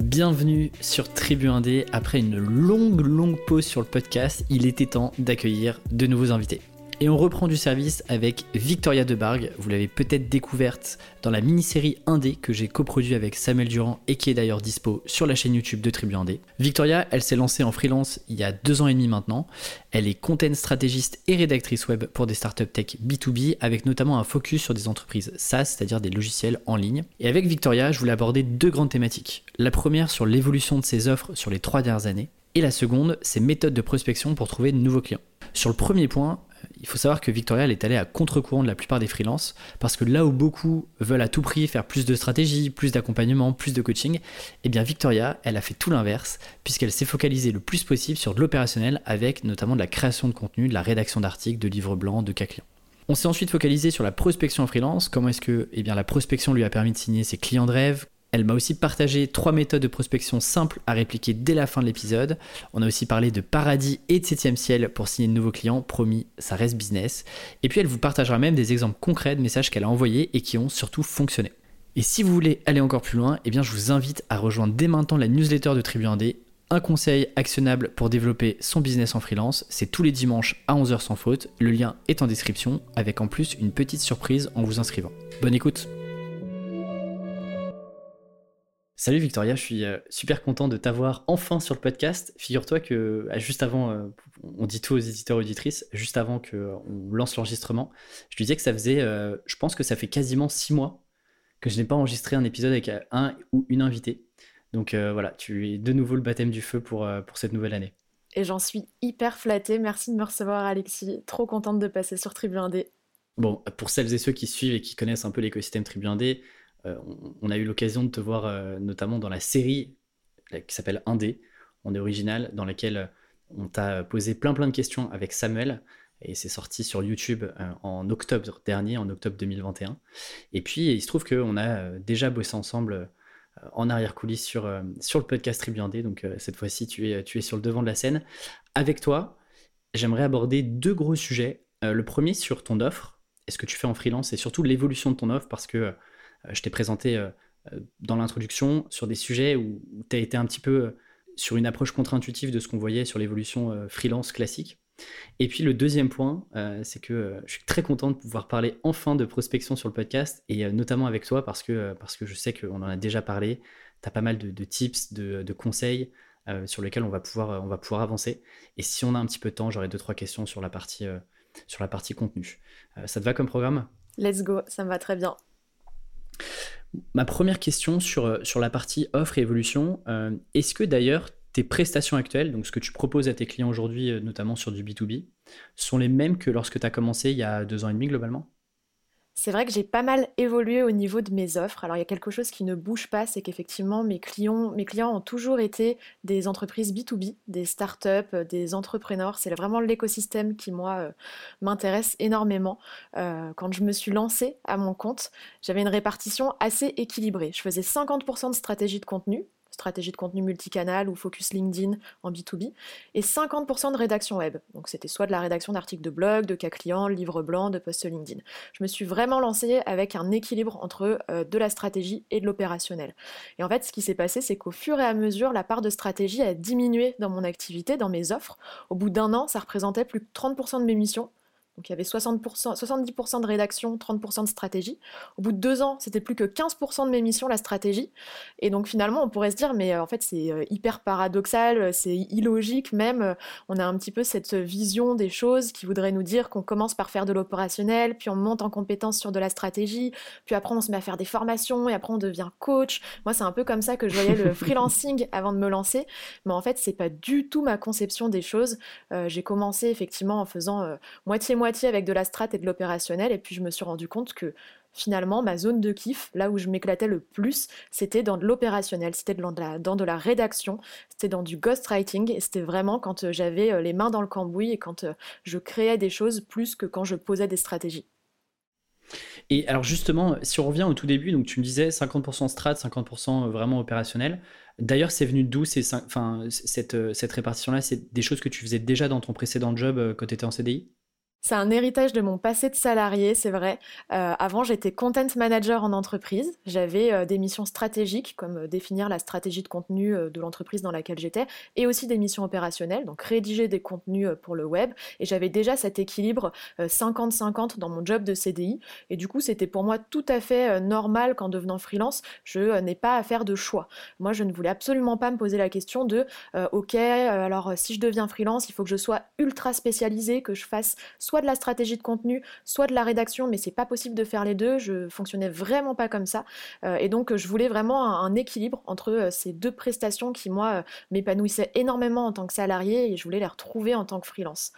Bienvenue sur Tribu 1D. Après une longue, longue pause sur le podcast, il était temps d'accueillir de nouveaux invités. Et on reprend du service avec Victoria Debargue. Vous l'avez peut-être découverte dans la mini-série Indé que j'ai coproduit avec Samuel Durand et qui est d'ailleurs dispo sur la chaîne YouTube de Tribu Indé. Victoria, elle s'est lancée en freelance il y a deux ans et demi maintenant. Elle est content stratégiste et rédactrice web pour des startups tech B2B avec notamment un focus sur des entreprises SaaS, c'est-à-dire des logiciels en ligne. Et avec Victoria, je voulais aborder deux grandes thématiques. La première sur l'évolution de ses offres sur les trois dernières années et la seconde, ses méthodes de prospection pour trouver de nouveaux clients. Sur le premier point, il faut savoir que Victoria est allée à contre-courant de la plupart des freelances parce que là où beaucoup veulent à tout prix faire plus de stratégie, plus d'accompagnement, plus de coaching, eh bien Victoria, elle a fait tout l'inverse puisqu'elle s'est focalisée le plus possible sur de l'opérationnel avec notamment de la création de contenu, de la rédaction d'articles, de livres blancs, de cas clients. On s'est ensuite focalisé sur la prospection en freelance, comment est-ce que eh bien, la prospection lui a permis de signer ses clients de rêve, elle m'a aussi partagé trois méthodes de prospection simples à répliquer dès la fin de l'épisode. On a aussi parlé de paradis et de septième ciel pour signer de nouveaux clients. Promis, ça reste business. Et puis elle vous partagera même des exemples concrets de messages qu'elle a envoyés et qui ont surtout fonctionné. Et si vous voulez aller encore plus loin, eh bien je vous invite à rejoindre dès maintenant la newsletter de Tribu 1D. Un conseil actionnable pour développer son business en freelance, c'est tous les dimanches à 11h sans faute. Le lien est en description avec en plus une petite surprise en vous inscrivant. Bonne écoute Salut Victoria, je suis euh, super content de t'avoir enfin sur le podcast. Figure-toi que euh, juste avant, euh, on dit tout aux éditeurs et auditrices, juste avant qu'on lance l'enregistrement, je lui disais que ça faisait, je pense que ça fait quasiment six mois que je n'ai pas enregistré un épisode avec un ou une invitée. Donc voilà, tu es de nouveau le baptême du feu pour, pour cette nouvelle année. Et j'en suis hyper flattée. Merci de me recevoir, Alexis. Trop contente de passer sur Tribu 1D. Bon, pour celles et ceux qui suivent et qui connaissent un peu l'écosystème Tribu 1D, euh, on, a eu l'occasion de te voir euh, notamment dans la série qui s'appelle Indé, on est original, dans laquelle euh, on t'a posé plein plein de questions avec Samuel et c'est sorti sur YouTube en octobre dernier, en octobre 2021. Et puis il se trouve qu'on a déjà bossé ensemble en arrière-coulisses sur, sur le podcast Tribu Indé, donc cette fois-ci tu es, tu es sur le devant de la scène. Avec toi, j'aimerais aborder deux gros sujets. le premier sur ton offre, est-ce que tu fais en freelance? Et surtout l'évolution de ton offre parce que euh, je t'ai présenté euh, euh, dans l'introduction sur des sujets où, tu as été un petit peu sur une approche contre-intuitive de ce qu'on voyait sur l'évolution freelance classique. Et puis le deuxième point, c'est que je suis très content de pouvoir parler enfin de prospection sur le podcast, et notamment avec toi, parce que, parce que je sais qu'on en a déjà parlé, tu as pas mal de, tips, de, conseils sur lesquels on va, pouvoir, on va pouvoir avancer. Et si on a un petit peu de temps, j'aurai deux, trois questions sur la partie, sur la partie contenu. ça te va comme programme? Let's go, ça me va très bien. Ma première question sur, euh, sur la partie offre et évolution, euh, est-ce que d'ailleurs tes prestations actuelles, donc ce que tu proposes à tes clients aujourd'hui, euh, notamment sur du B2B, sont les mêmes que lorsque tu as commencé il y a deux ans et demi globalement? C'est vrai que j'ai pas mal évolué au niveau de mes offres. Alors il y a quelque chose qui ne bouge pas, c'est qu'effectivement mes clients, mes ont toujours été des entreprises B2B, des startups, euh, des entrepreneurs. C'est vraiment l'écosystème qui moi euh, m'intéresse énormément. Euh, quand je me suis lancée à mon compte, j'avais une répartition assez équilibrée. Je faisais 50% de stratégie de contenu, stratégie de contenu multicanal ou focus LinkedIn en B2B, et 50% de rédaction web. Donc c'était soit de la rédaction d'articles de blog, de cas clients, livres blancs, de posts LinkedIn. Je me suis vraiment lancée avec un équilibre entre euh, de la stratégie et de l'opérationnel. Et en fait, ce qui s'est passé, c'est qu'au fur et à mesure, la part de stratégie a diminué dans mon activité, dans mes offres. Au bout d'un an, ça représentait plus de 30% de mes missions donc il y avait 60%, 70% de rédaction, 30% de stratégie. Au bout de deux ans, c'était plus que 15% de mes missions la stratégie. Et donc finalement, on pourrait se dire, mais euh, en fait c'est euh, hyper paradoxal, c'est illogique même. On a un petit peu cette vision des choses qui voudrait nous dire qu'on commence par faire de l'opérationnel, puis on monte en compétence sur de la stratégie, puis après on se met à faire des formations et après on devient coach. Moi, c'est un peu comme ça que je voyais le freelancing avant de me lancer. Mais en fait, c'est pas du tout ma conception des choses. Euh, j'ai commencé effectivement en faisant moitié-moitié avec de la strat et de l'opérationnel. Et puis je me suis rendu compte que finalement, ma zone de kiff, là où je m'éclatais le plus, c'était dans de l'opérationnel, c'était dans, dans de la rédaction, c'était dans du ghostwriting, et c'était vraiment quand euh, j'avais euh, les mains dans le cambouis et quand euh, je créais des choses plus que quand je posais des stratégies. Et alors justement, si on revient au tout début, donc tu me disais 50% strat, 50% vraiment opérationnel. D'ailleurs, c'est venu d'où enfin, cette, cette répartition-là? C'est des choses que tu faisais déjà dans ton précédent job quand tu étais en CDI C'est un héritage de mon passé de salarié, c'est vrai. Euh, avant, j'étais content manager en entreprise. J'avais euh, des missions stratégiques, comme euh, définir la stratégie de contenu de l'entreprise dans laquelle j'étais, et aussi des missions opérationnelles, donc rédiger des contenus pour le web. Et j'avais déjà cet équilibre 50-50 dans mon job de CDI. Et du coup, c'était pour moi tout à fait normal qu'en devenant freelance, je n'ai pas à faire de choix. Moi, je ne voulais absolument pas me poser la question de, ok, alors si je deviens freelance, il faut que je sois ultra spécialisé, que je fasse soit de la stratégie de contenu, soit de la rédaction, mais c'est pas possible de faire les deux. Je fonctionnais vraiment pas comme ça. Euh, et donc, je voulais vraiment un, équilibre entre euh, ces deux prestations qui, moi, euh, m'épanouissaient énormément en tant que salarié et je voulais les retrouver en tant que freelance.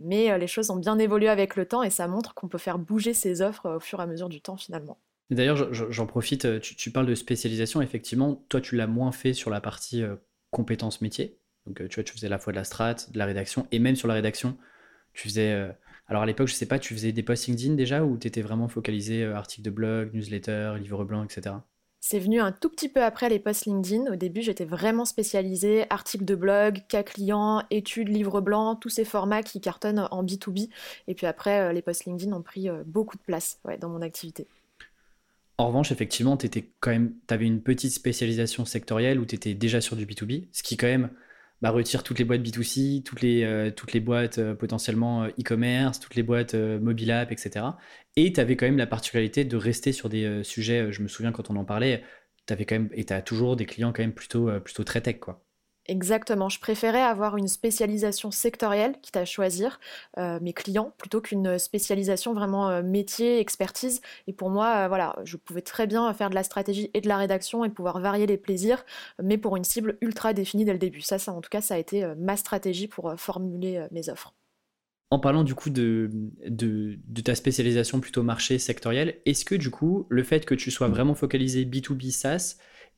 mais les choses ont bien évolué avec le temps et ça montre qu'on peut faire bouger ses offres au fur et à mesure du temps finalement. D'ailleurs, j'en profite, tu, parles de spécialisation, effectivement, toi tu l'as moins fait sur la partie compétences métiers. Donc tu vois, tu faisais à la fois de la strat, de la rédaction, et même sur la rédaction, tu faisais. Euh, alors à l'époque, je sais pas, tu faisais des posts LinkedIn déjà ou tu étais vraiment focalisé euh, articles de blog, newsletter, livre blanc, etc. C'est venu un tout petit peu après les posts LinkedIn. Au début, j'étais vraiment spécialisée articles de blog, cas clients, études, livre blanc, tous ces formats qui cartonnent en B2B. Et puis après, euh, les posts LinkedIn ont pris beaucoup de place dans mon activité. En revanche, effectivement, tu avais une petite spécialisation sectorielle où tu étais déjà sur du B2B, ce qui quand même bah, retire toutes les boîtes B2C, toutes les, euh, toutes les boîtes euh, potentiellement euh, e-commerce, toutes les boîtes mobile app, etc. Et tu avais quand même la particularité de rester sur des sujets, je me souviens quand on en parlait, tu quand même, et tu as toujours des clients quand même plutôt, plutôt très tech. Quoi. Exactement, je préférais avoir une spécialisation sectorielle, quitte à choisir euh, mes clients, plutôt qu'une spécialisation vraiment euh, métier, expertise. Et pour moi, euh, voilà, je pouvais très bien faire de la stratégie et de la rédaction et pouvoir varier les plaisirs, mais pour une cible ultra définie dès le début. Ça, en tout cas, ça a été ma stratégie pour formuler mes offres. En parlant du coup de, de, de, ta spécialisation plutôt marché sectoriel, est-ce que du coup, le fait que tu sois vraiment focalisé B2B SaaS,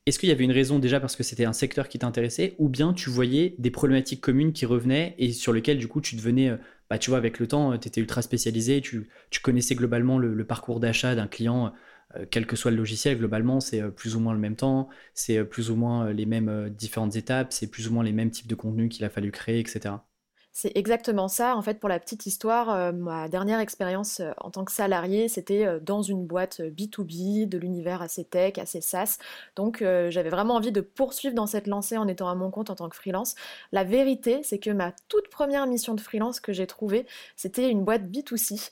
est-ce qu'il y avait une raison déjà parce que c'était un secteur qui t'intéressait ou bien tu voyais des problématiques communes qui revenaient et sur lesquelles du coup tu devenais, euh, bah, tu vois, avec le temps, euh, tu étais ultra spécialisé, tu, connaissais globalement le, parcours d'achat d'un client, euh, quel que soit le logiciel, globalement c'est plus ou moins le même temps, c'est plus ou moins les mêmes différentes étapes, c'est plus ou moins les mêmes types de contenus qu'il a fallu créer, etc. C'est exactement ça. En fait, pour la petite histoire, euh, ma dernière expérience euh, en tant que salarié, c'était euh, dans une boîte B2B, de l'univers assez tech, assez SaaS. Donc, j'avais vraiment envie de poursuivre dans cette lancée en étant à mon compte en tant que freelance. La vérité, c'est que ma toute première mission de freelance que j'ai trouvée, c'était une boîte B2C.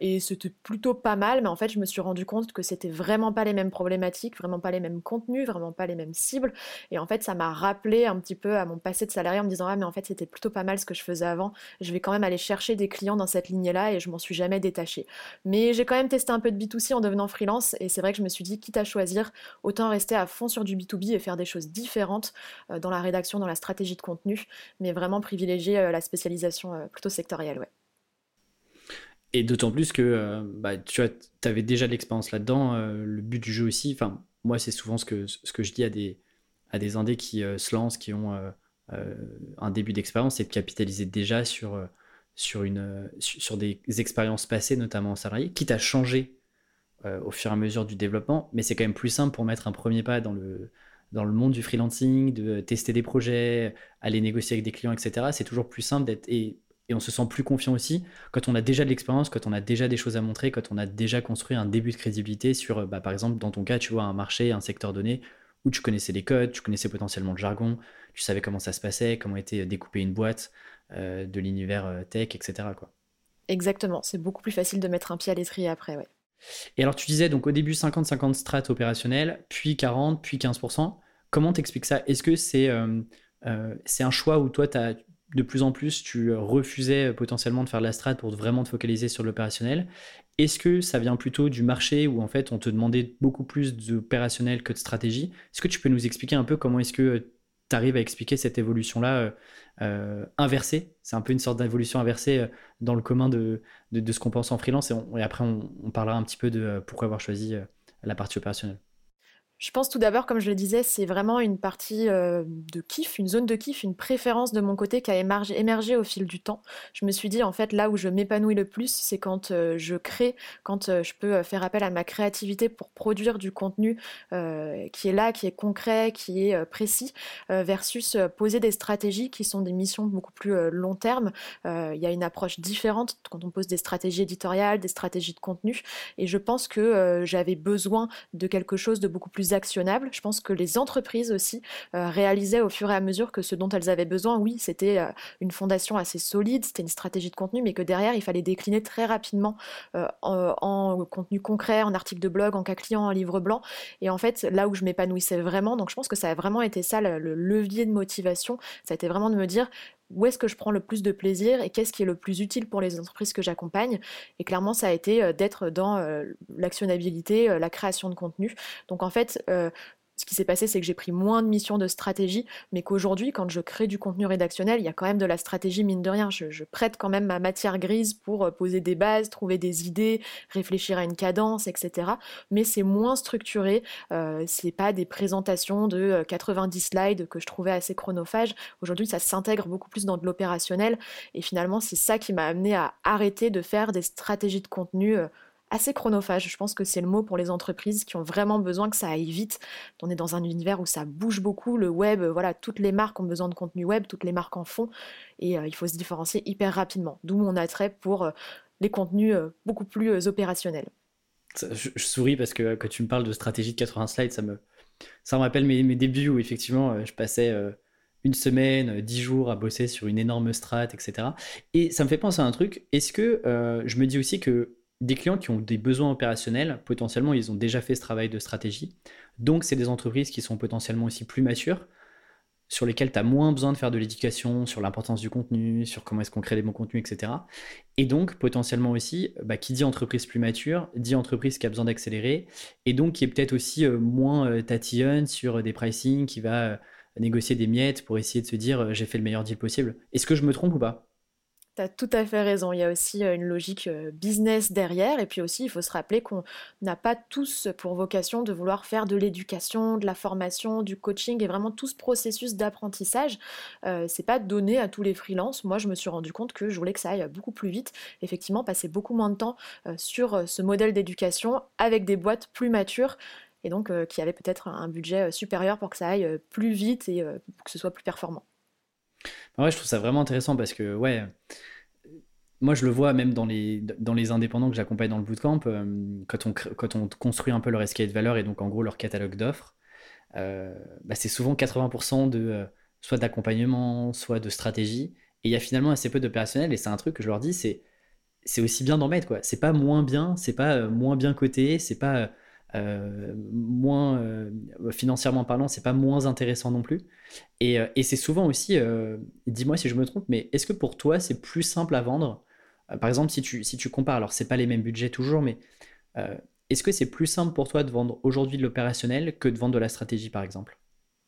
et c'était plutôt pas mal, mais en fait, je me suis rendu compte que c'était vraiment pas les mêmes problématiques, vraiment pas les mêmes contenus, vraiment pas les mêmes cibles. Et en fait, ça m'a rappelé un petit peu à mon passé de salarié en me disant, ah, mais en fait, c'était plutôt pas mal ce que je faisais avant, je vais quand même aller chercher des clients dans cette lignée-là et je m'en suis jamais détachée. Mais j'ai quand même testé un peu de B2C en devenant freelance et c'est vrai que je me suis dit, quitte à choisir, autant rester à fond sur du B2B et faire des choses différentes euh, dans la rédaction, dans la stratégie de contenu, mais vraiment privilégier euh, la spécialisation euh, plutôt sectorielle. Ouais. Et d'autant plus que bah, tu avais déjà de l'expérience là-dedans. le but du jeu aussi, enfin, moi, c'est souvent ce que, ce que je dis à des, à des indés qui se lancent, qui ont un début d'expérience, c'est de capitaliser déjà sur, euh, sur, une, sur des expériences passées, notamment en salarié, quitte à changer euh, au fur et à mesure du développement, mais c'est quand même plus simple pour mettre un premier pas dans le, dans le monde du freelancing, de tester des projets, aller négocier avec des clients, etc. C'est toujours plus simple d'être et, et, on se sent plus confiant aussi quand on a déjà de l'expérience, quand on a déjà des choses à montrer, quand on a déjà construit un début de crédibilité sur, bah, par exemple, dans ton cas, tu vois, un marché, un secteur donné où tu connaissais les codes, tu connaissais potentiellement le jargon, tu savais comment ça se passait, comment était découpée une boîte, euh, de l'univers euh, tech, etc. Quoi. Exactement, c'est beaucoup plus facile de mettre un pied à l'étrier après, ouais. Et alors tu disais donc au début 50-50 strat opérationnel, puis 40, puis 15%. Comment t'expliques ça? Est-ce que c'est euh, c'est un choix où toi as, de plus en plus tu refusais potentiellement de faire de la strat pour vraiment te focaliser sur l'opérationnel? Est-ce que ça vient plutôt du marché où en fait on te demandait beaucoup plus d'opérationnel que de stratégie? Est-ce que tu peux nous expliquer un peu comment est-ce que tu arrives à expliquer cette évolution-là euh, euh, inversée? C'est un peu une sorte d'évolution inversée euh, dans le commun de, ce qu'on pense en freelance. Et, après, on, parlera un petit peu de pourquoi avoir choisi la partie opérationnelle. Je pense tout d'abord, comme je le disais, c'est vraiment une partie euh, de kiff, une zone de kiff, une préférence de mon côté qui a émergé, au fil du temps. Je me suis dit, en fait, là où je m'épanouis le plus, c'est quand euh, je crée, quand euh, je peux faire appel à ma créativité pour produire du contenu qui est là, qui est concret, qui est précis, versus poser des stratégies qui sont des missions beaucoup plus long terme. Il y a une approche différente quand on pose des stratégies éditoriales, des stratégies de contenu. Et je pense que j'avais besoin de quelque chose de beaucoup plus actionnables. Je pense que les entreprises aussi euh, réalisaient au fur et à mesure que ce dont elles avaient besoin, oui, c'était euh, une fondation assez solide, c'était une stratégie de contenu, mais que derrière, il fallait décliner très rapidement euh, en, contenu concret, en article de blog, en cas client, en livre blanc. Et en fait, là où je m'épanouissais vraiment, donc je pense que ça a vraiment été ça le levier de motivation, ça a été vraiment de me dire, où est-ce que je prends le plus de plaisir et qu'est-ce qui est le plus utile pour les entreprises que j'accompagne. Et clairement, ça a été euh, d'être dans euh, l'actionnabilité, euh, la création de contenu. Donc en fait, ce qui s'est passé, c'est que j'ai pris moins de missions de stratégie, mais qu'aujourd'hui, quand je crée du contenu rédactionnel, il y a quand même de la stratégie, mine de rien. Je, prête quand même ma matière grise pour euh, poser des bases, trouver des idées, réfléchir à une cadence, etc. Mais c'est moins structuré. Euh, c'est pas des présentations de 90 euh, slides que je trouvais assez chronophages. Aujourd'hui, ça s'intègre beaucoup plus dans de l'opérationnel. Et finalement, c'est ça qui m'a amené à arrêter de faire des stratégies de contenu. Euh, assez chronophage. Je pense que c'est le mot pour les entreprises qui ont vraiment besoin que ça aille vite. On est dans un univers où ça bouge beaucoup. Le web, voilà, toutes les marques ont besoin de contenu web, toutes les marques en font. Et euh, il faut se différencier hyper rapidement. D'où mon attrait pour euh, les contenus euh, beaucoup plus opérationnels. je, souris parce que quand tu me parles de stratégie de 80 slides, ça me, ça me rappelle mes, mes débuts où effectivement je passais une semaine, dix jours à bosser sur une énorme strat, etc. Et ça me fait penser à un truc. Est-ce que je me dis aussi que des clients qui ont des besoins opérationnels, potentiellement ils ont déjà fait ce travail de stratégie. Donc c'est des entreprises qui sont potentiellement aussi plus matures, sur lesquelles tu as moins besoin de faire de l'éducation sur l'importance du contenu, sur comment est-ce qu'on crée des bons contenus, etc. Et donc potentiellement aussi, bah, qui dit entreprise plus mature, dit entreprise qui a besoin d'accélérer, et donc qui est peut-être aussi euh, moins euh, tatillonne sur des pricing, qui va euh, négocier des miettes pour essayer de se dire j'ai fait le meilleur deal possible. Est-ce que je me trompe ou pas? Tu as tout à fait raison. Il y a aussi euh, une logique euh, business derrière. Et puis aussi, il faut se rappeler qu'on n'a pas tous pour vocation de vouloir faire de l'éducation, de la formation, du coaching et vraiment tout ce processus d'apprentissage. Euh, c'est pas donné à tous les freelances. Moi, je me suis rendu compte que je voulais que ça aille beaucoup plus vite. Effectivement, passer beaucoup moins de temps sur ce modèle d'éducation avec des boîtes plus matures et donc qui avaient peut-être un budget supérieur pour que ça aille plus vite et que ce soit plus performant. Ouais, je trouve ça vraiment intéressant parce que, ouais, moi je le vois même dans les, dans les indépendants que j'accompagne dans le bootcamp, euh, quand, on, quand on construit un peu leur escalade valeur et donc en gros leur catalogue d'offres, euh, bah, c'est souvent 80% de euh, soit d'accompagnement, soit de stratégie, et il y a finalement assez peu d'opérationnel, et c'est un truc que je leur dis, c'est c'est aussi bien d'en mettre quoi. C'est pas moins bien, c'est pas moins bien coté, c'est pas euh, moins euh, financièrement parlant, c'est pas moins intéressant non plus. Et, euh, et c'est souvent aussi, dis-moi si je me trompe, mais est-ce que pour toi c'est plus simple à vendre? Par exemple, si tu, si tu compares, alors c'est pas les mêmes budgets toujours, mais est-ce que c'est plus simple pour toi de vendre aujourd'hui de l'opérationnel que de vendre de la stratégie par exemple?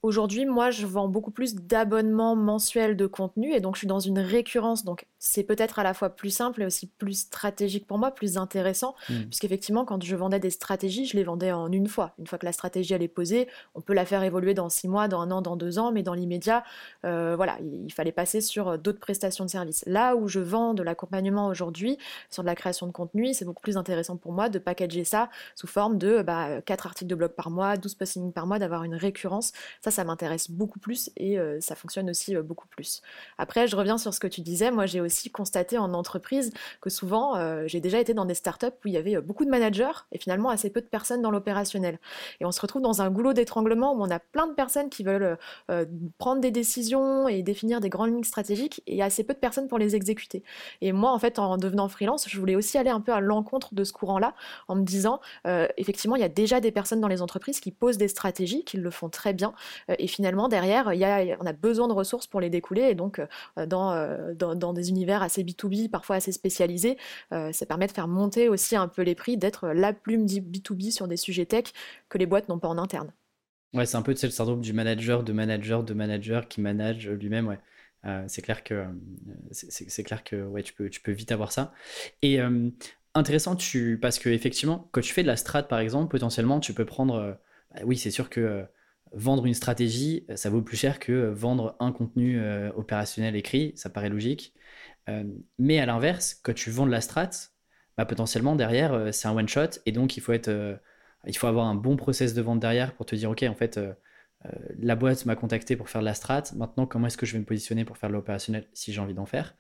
Aujourd'hui, moi, je vends beaucoup plus d'abonnements mensuels de contenu et donc je suis dans une récurrence. Donc, c'est peut-être à la fois plus simple et aussi plus stratégique pour moi, plus intéressant, mmh. puisqu'effectivement, quand je vendais des stratégies, je les vendais en une fois. Une fois que la stratégie elle est posée, on peut la faire évoluer dans six mois, dans un an, dans deux ans, mais dans l'immédiat, euh, voilà, il, fallait passer sur euh, d'autres prestations de services. Là où je vends de l'accompagnement aujourd'hui, sur de la création de contenu, c'est beaucoup plus intéressant pour moi de packager ça sous forme de bah, 4 articles de blog par mois, 12 postings par mois, d'avoir une récurrence. Ça, ça m'intéresse beaucoup plus et euh, ça fonctionne aussi euh, beaucoup plus. Après, je reviens sur ce que tu disais. Moi, j'ai aussi constaté en entreprise que souvent, euh, j'ai déjà été dans des startups où il y avait beaucoup de managers et finalement assez peu de personnes dans l'opérationnel. Et on se retrouve dans un goulot d'étranglement où on a plein de personnes qui veulent prendre des décisions et définir des grandes lignes stratégiques et assez peu de personnes pour les exécuter. Et moi, en fait, en devenant freelance, je voulais aussi aller un peu à l'encontre de ce courant-là en me disant, effectivement, il y a déjà des personnes dans les entreprises qui posent des stratégies, qui le font très bien, et finalement, derrière, y a, on a besoin de ressources pour les découler. Et donc, euh, dans, euh, dans, dans des univers assez B2B, parfois assez spécialisés, euh, ça permet de faire monter aussi un peu les prix, d'être la plume B2B sur des sujets tech que les boîtes n'ont pas en interne. Ouais, c'est un peu le syndrome du manager, de manager, de manager qui manage lui-même. Ouais. c'est clair que c'est clair que ouais, tu peux tu peux vite avoir ça. Et intéressant, tu parce que effectivement, quand tu fais de la strat par exemple, potentiellement, tu peux prendre bah oui, c'est sûr que vendre une stratégie, ça vaut plus cher que vendre un contenu opérationnel écrit, ça paraît logique. Mais à l'inverse, quand tu vends de la strat, bah, potentiellement derrière, c'est un one shot et donc il faut être, il faut avoir un bon process de vente derrière pour te dire, ok, en fait, euh, la boîte m'a contacté pour faire de la strat. Maintenant, comment est-ce que je vais me positionner pour faire de l'opérationnel si j'ai envie d'en faire?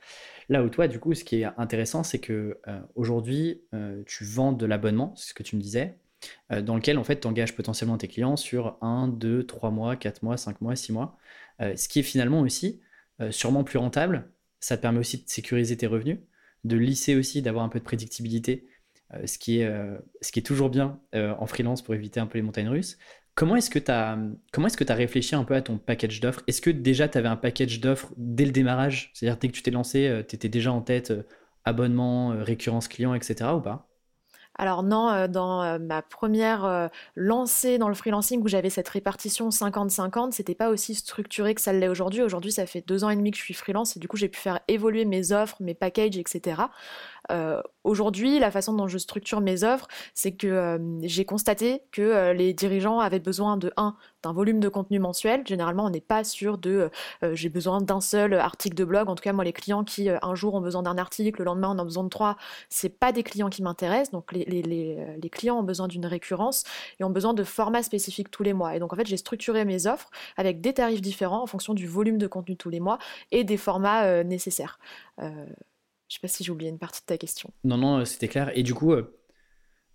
Là où toi, du coup, ce qui est intéressant, c'est que euh, aujourd'hui, euh, tu vends de l'abonnement, c'est ce que tu me disais, dans lequel en fait, tu engages potentiellement tes clients sur 1, 2, 3 mois, 4 mois, 5 mois, 6 mois. ce qui est finalement aussi sûrement plus rentable. Ça te permet aussi de sécuriser tes revenus, de lisser aussi, d'avoir un peu de prédictibilité. ce, qui est, ce qui est toujours bien en freelance pour éviter un peu les montagnes russes. Comment est-ce que tu as, est-ce réfléchi un peu à ton package d'offres? Est-ce que déjà tu avais un package d'offres dès le démarrage? C'est-à-dire dès que tu t'es lancé, euh, tu étais déjà en tête euh, abonnement, euh, récurrence client, etc. ou pas? Alors non, dans ma première lancée dans le freelancing où j'avais cette répartition 50-50, c'était pas aussi structuré que ça l'est aujourd'hui. Aujourd'hui, ça fait deux ans et demi que je suis freelance et du coup, j'ai pu faire évoluer mes offres, mes packages, etc. Euh, aujourd'hui, la façon dont je structure mes offres, c'est que euh, j'ai constaté que euh, les dirigeants avaient besoin de un d'un volume de contenu mensuel. Généralement, on n'est pas sûr de j'ai besoin d'un seul article de blog. En tout cas, moi, les clients qui un jour ont besoin d'un article, le lendemain on en a besoin de trois, c'est pas des clients qui m'intéressent. Donc les, clients ont besoin d'une récurrence et ont besoin de formats spécifiques tous les mois. Et donc en fait, j'ai structuré mes offres avec des tarifs différents en fonction du volume de contenu tous les mois et des formats nécessaires. Je sais pas si j'ai oublié une partie de ta question. Non, non, euh, c'était clair. Et du coup, euh,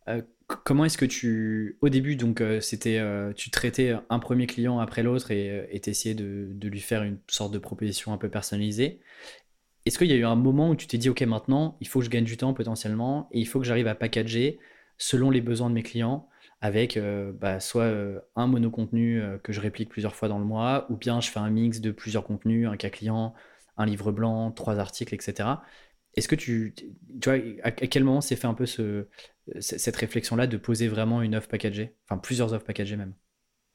euh, comment est-ce que tu, au début, donc c'était, tu traitais un premier client après l'autre et tu essayais de, de, lui faire une sorte de proposition un peu personnalisée. Est-ce qu'il y a eu un moment où tu t'es dit, ok, maintenant, il faut que je gagne du temps potentiellement et il faut que j'arrive à packager selon les besoins de mes clients avec bah, soit un monocontenu que je réplique plusieurs fois dans le mois, ou bien je fais un mix de plusieurs contenus, un cas client, un livre blanc, trois articles, etc. Est-ce que tu, vois, à quel moment s'est fait un peu ce, cette réflexion-là de poser vraiment une offre packagée, enfin plusieurs offres packagées même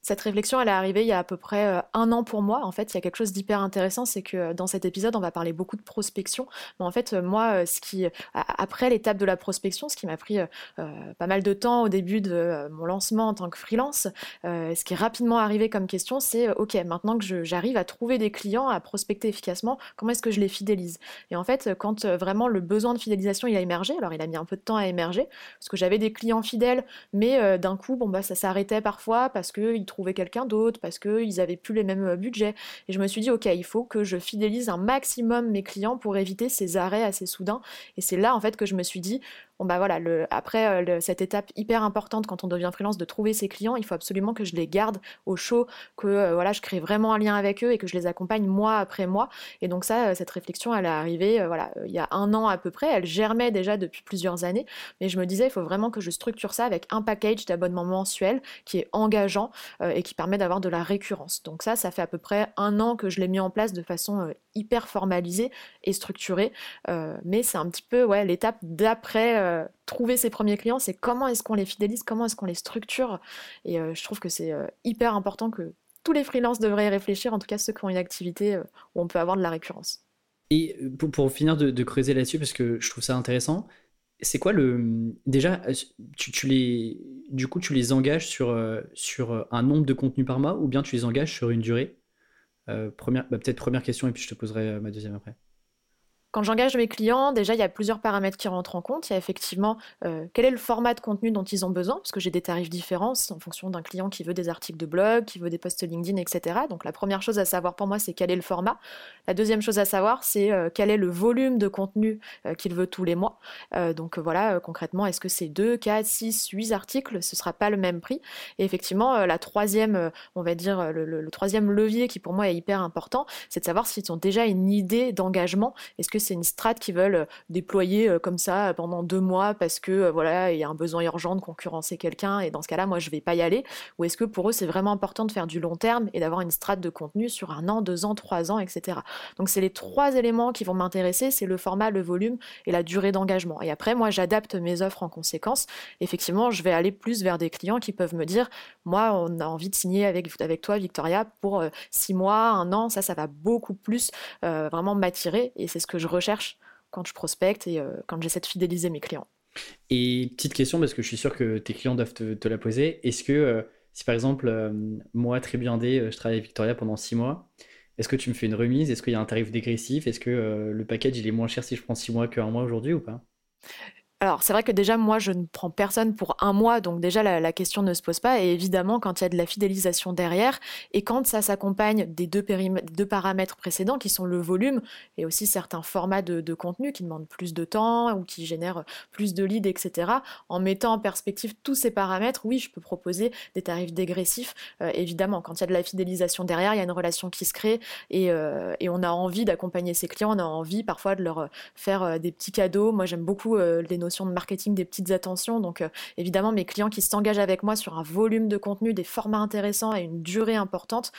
cette réflexion, elle est arrivée il y a à peu près euh, un an pour moi. En fait, il y a quelque chose d'hyper intéressant, c'est que euh, dans cet épisode, on va parler beaucoup de prospection. Mais en fait, euh, moi, ce qui, après l'étape de la prospection, ce qui m'a pris pas mal de temps au début de mon lancement en tant que freelance, ce qui est rapidement arrivé comme question, c'est OK, maintenant que j'arrive à trouver des clients, à prospecter efficacement, comment est-ce que je les fidélise? Et en fait, quand vraiment le besoin de fidélisation il a émergé, alors il a mis un peu de temps à émerger, parce que j'avais des clients fidèles, mais d'un coup, bon bah ça s'arrêtait parfois parce qu'ils trouver quelqu'un d'autre parce qu'ils avaient plus les mêmes euh, budgets. Et je me suis dit, ok, il faut que je fidélise un maximum mes clients pour éviter ces arrêts assez soudains. Et c'est là, en fait, que je me suis dit, bah après euh, cette étape hyper importante quand on devient freelance de trouver ses clients, il faut absolument que je les garde au chaud, que euh, voilà, je crée vraiment un lien avec eux et que je les accompagne mois après mois. Et donc ça, cette réflexion, elle est arrivée, voilà, il y a un an à peu près. Elle germait déjà depuis plusieurs années, mais je me disais, il faut vraiment que je structure ça avec un package d'abonnement mensuel qui est engageant et qui permet d'avoir de la récurrence. Donc ça, ça fait à peu près un an que je l'ai mis en place de façon euh, hyper formalisée et structurée. Euh, mais c'est un petit peu ouais, l'étape d'après euh, trouver ses premiers clients, c'est comment est-ce qu'on les fidélise, comment est-ce qu'on les structure. Et je trouve que c'est hyper important que tous les freelances devraient y réfléchir, en tout cas ceux qui ont une activité où on peut avoir de la récurrence. Et pour, finir de, creuser là-dessus, parce que je trouve ça intéressant, c'est quoi le. Déjà, tu, les. Du coup, tu les engages sur, euh, sur euh, un nombre de contenus par mois ou bien tu les engages sur une durée? Euh, bah, Peut-être première question et puis je te poserai ma deuxième après. Quand j'engage mes clients, déjà, il y a plusieurs paramètres qui rentrent en compte. Il y a effectivement euh, quel est le format de contenu dont ils ont besoin, parce que j'ai des tarifs différents en fonction d'un client qui veut des articles de blog, qui veut des posts LinkedIn, etc. Donc la première chose à savoir pour moi, c'est quel est le format. La deuxième chose à savoir, c'est euh, quel est le volume de contenu euh, qu'il veut tous les mois. donc voilà, concrètement, est-ce que c'est 2, 4, 6, 8 articles? Ce ne sera pas le même prix. Et effectivement, la troisième, on va dire, le, le, troisième levier qui pour moi est hyper important, c'est de savoir s'ils ont déjà une idée d'engagement. Est-ce que c'est une strate qui veulent euh, déployer euh, comme ça pendant deux mois parce que euh, voilà il y a un besoin urgent de concurrencer quelqu'un et dans ce cas-là moi je vais pas y aller ou est-ce que pour eux c'est vraiment important de faire du long terme et d'avoir une strate de contenu sur un an, deux ans, trois ans, etc. Donc c'est les trois éléments qui vont m'intéresser, c'est le format, le volume et la durée d'engagement. Et après moi j'adapte mes offres en conséquence. Effectivement je vais aller plus vers des clients qui peuvent me dire moi on a envie de signer avec avec toi Victoria pour six mois, un an, ça ça va beaucoup plus vraiment m'attirer et c'est ce que je recherche quand je prospecte et euh, quand j'essaie de fidéliser mes clients. Et petite question, parce que je suis sûr que tes clients doivent te, la poser, est-ce que euh, si par exemple, moi, Tribu Indé, je travaille avec Victoria pendant six mois, est-ce que tu me fais une remise? Est-ce qu'il y a un tarif dégressif? Est-ce que le package il est moins cher si je prends six mois qu'un mois aujourd'hui ou pas? Alors, c'est vrai que déjà, moi, je ne prends personne pour un mois, donc déjà, la, question ne se pose pas. Et évidemment, quand il y a de la fidélisation derrière, et quand ça s'accompagne des deux, paramètres précédents, qui sont le volume et aussi certains formats de, contenu qui demandent plus de temps ou qui génèrent plus de leads, etc., en mettant en perspective tous ces paramètres, oui, je peux proposer des tarifs dégressifs. Euh, évidemment, quand il y a de la fidélisation derrière, il y a une relation qui se crée et, euh, et on a envie d'accompagner ses clients, on a envie parfois de leur faire euh, des petits cadeaux. Moi, j'aime beaucoup les notions de marketing des petites attentions. Donc euh, évidemment, mes clients qui s'engagent avec moi sur un volume de contenu, des formats intéressants et une durée importante,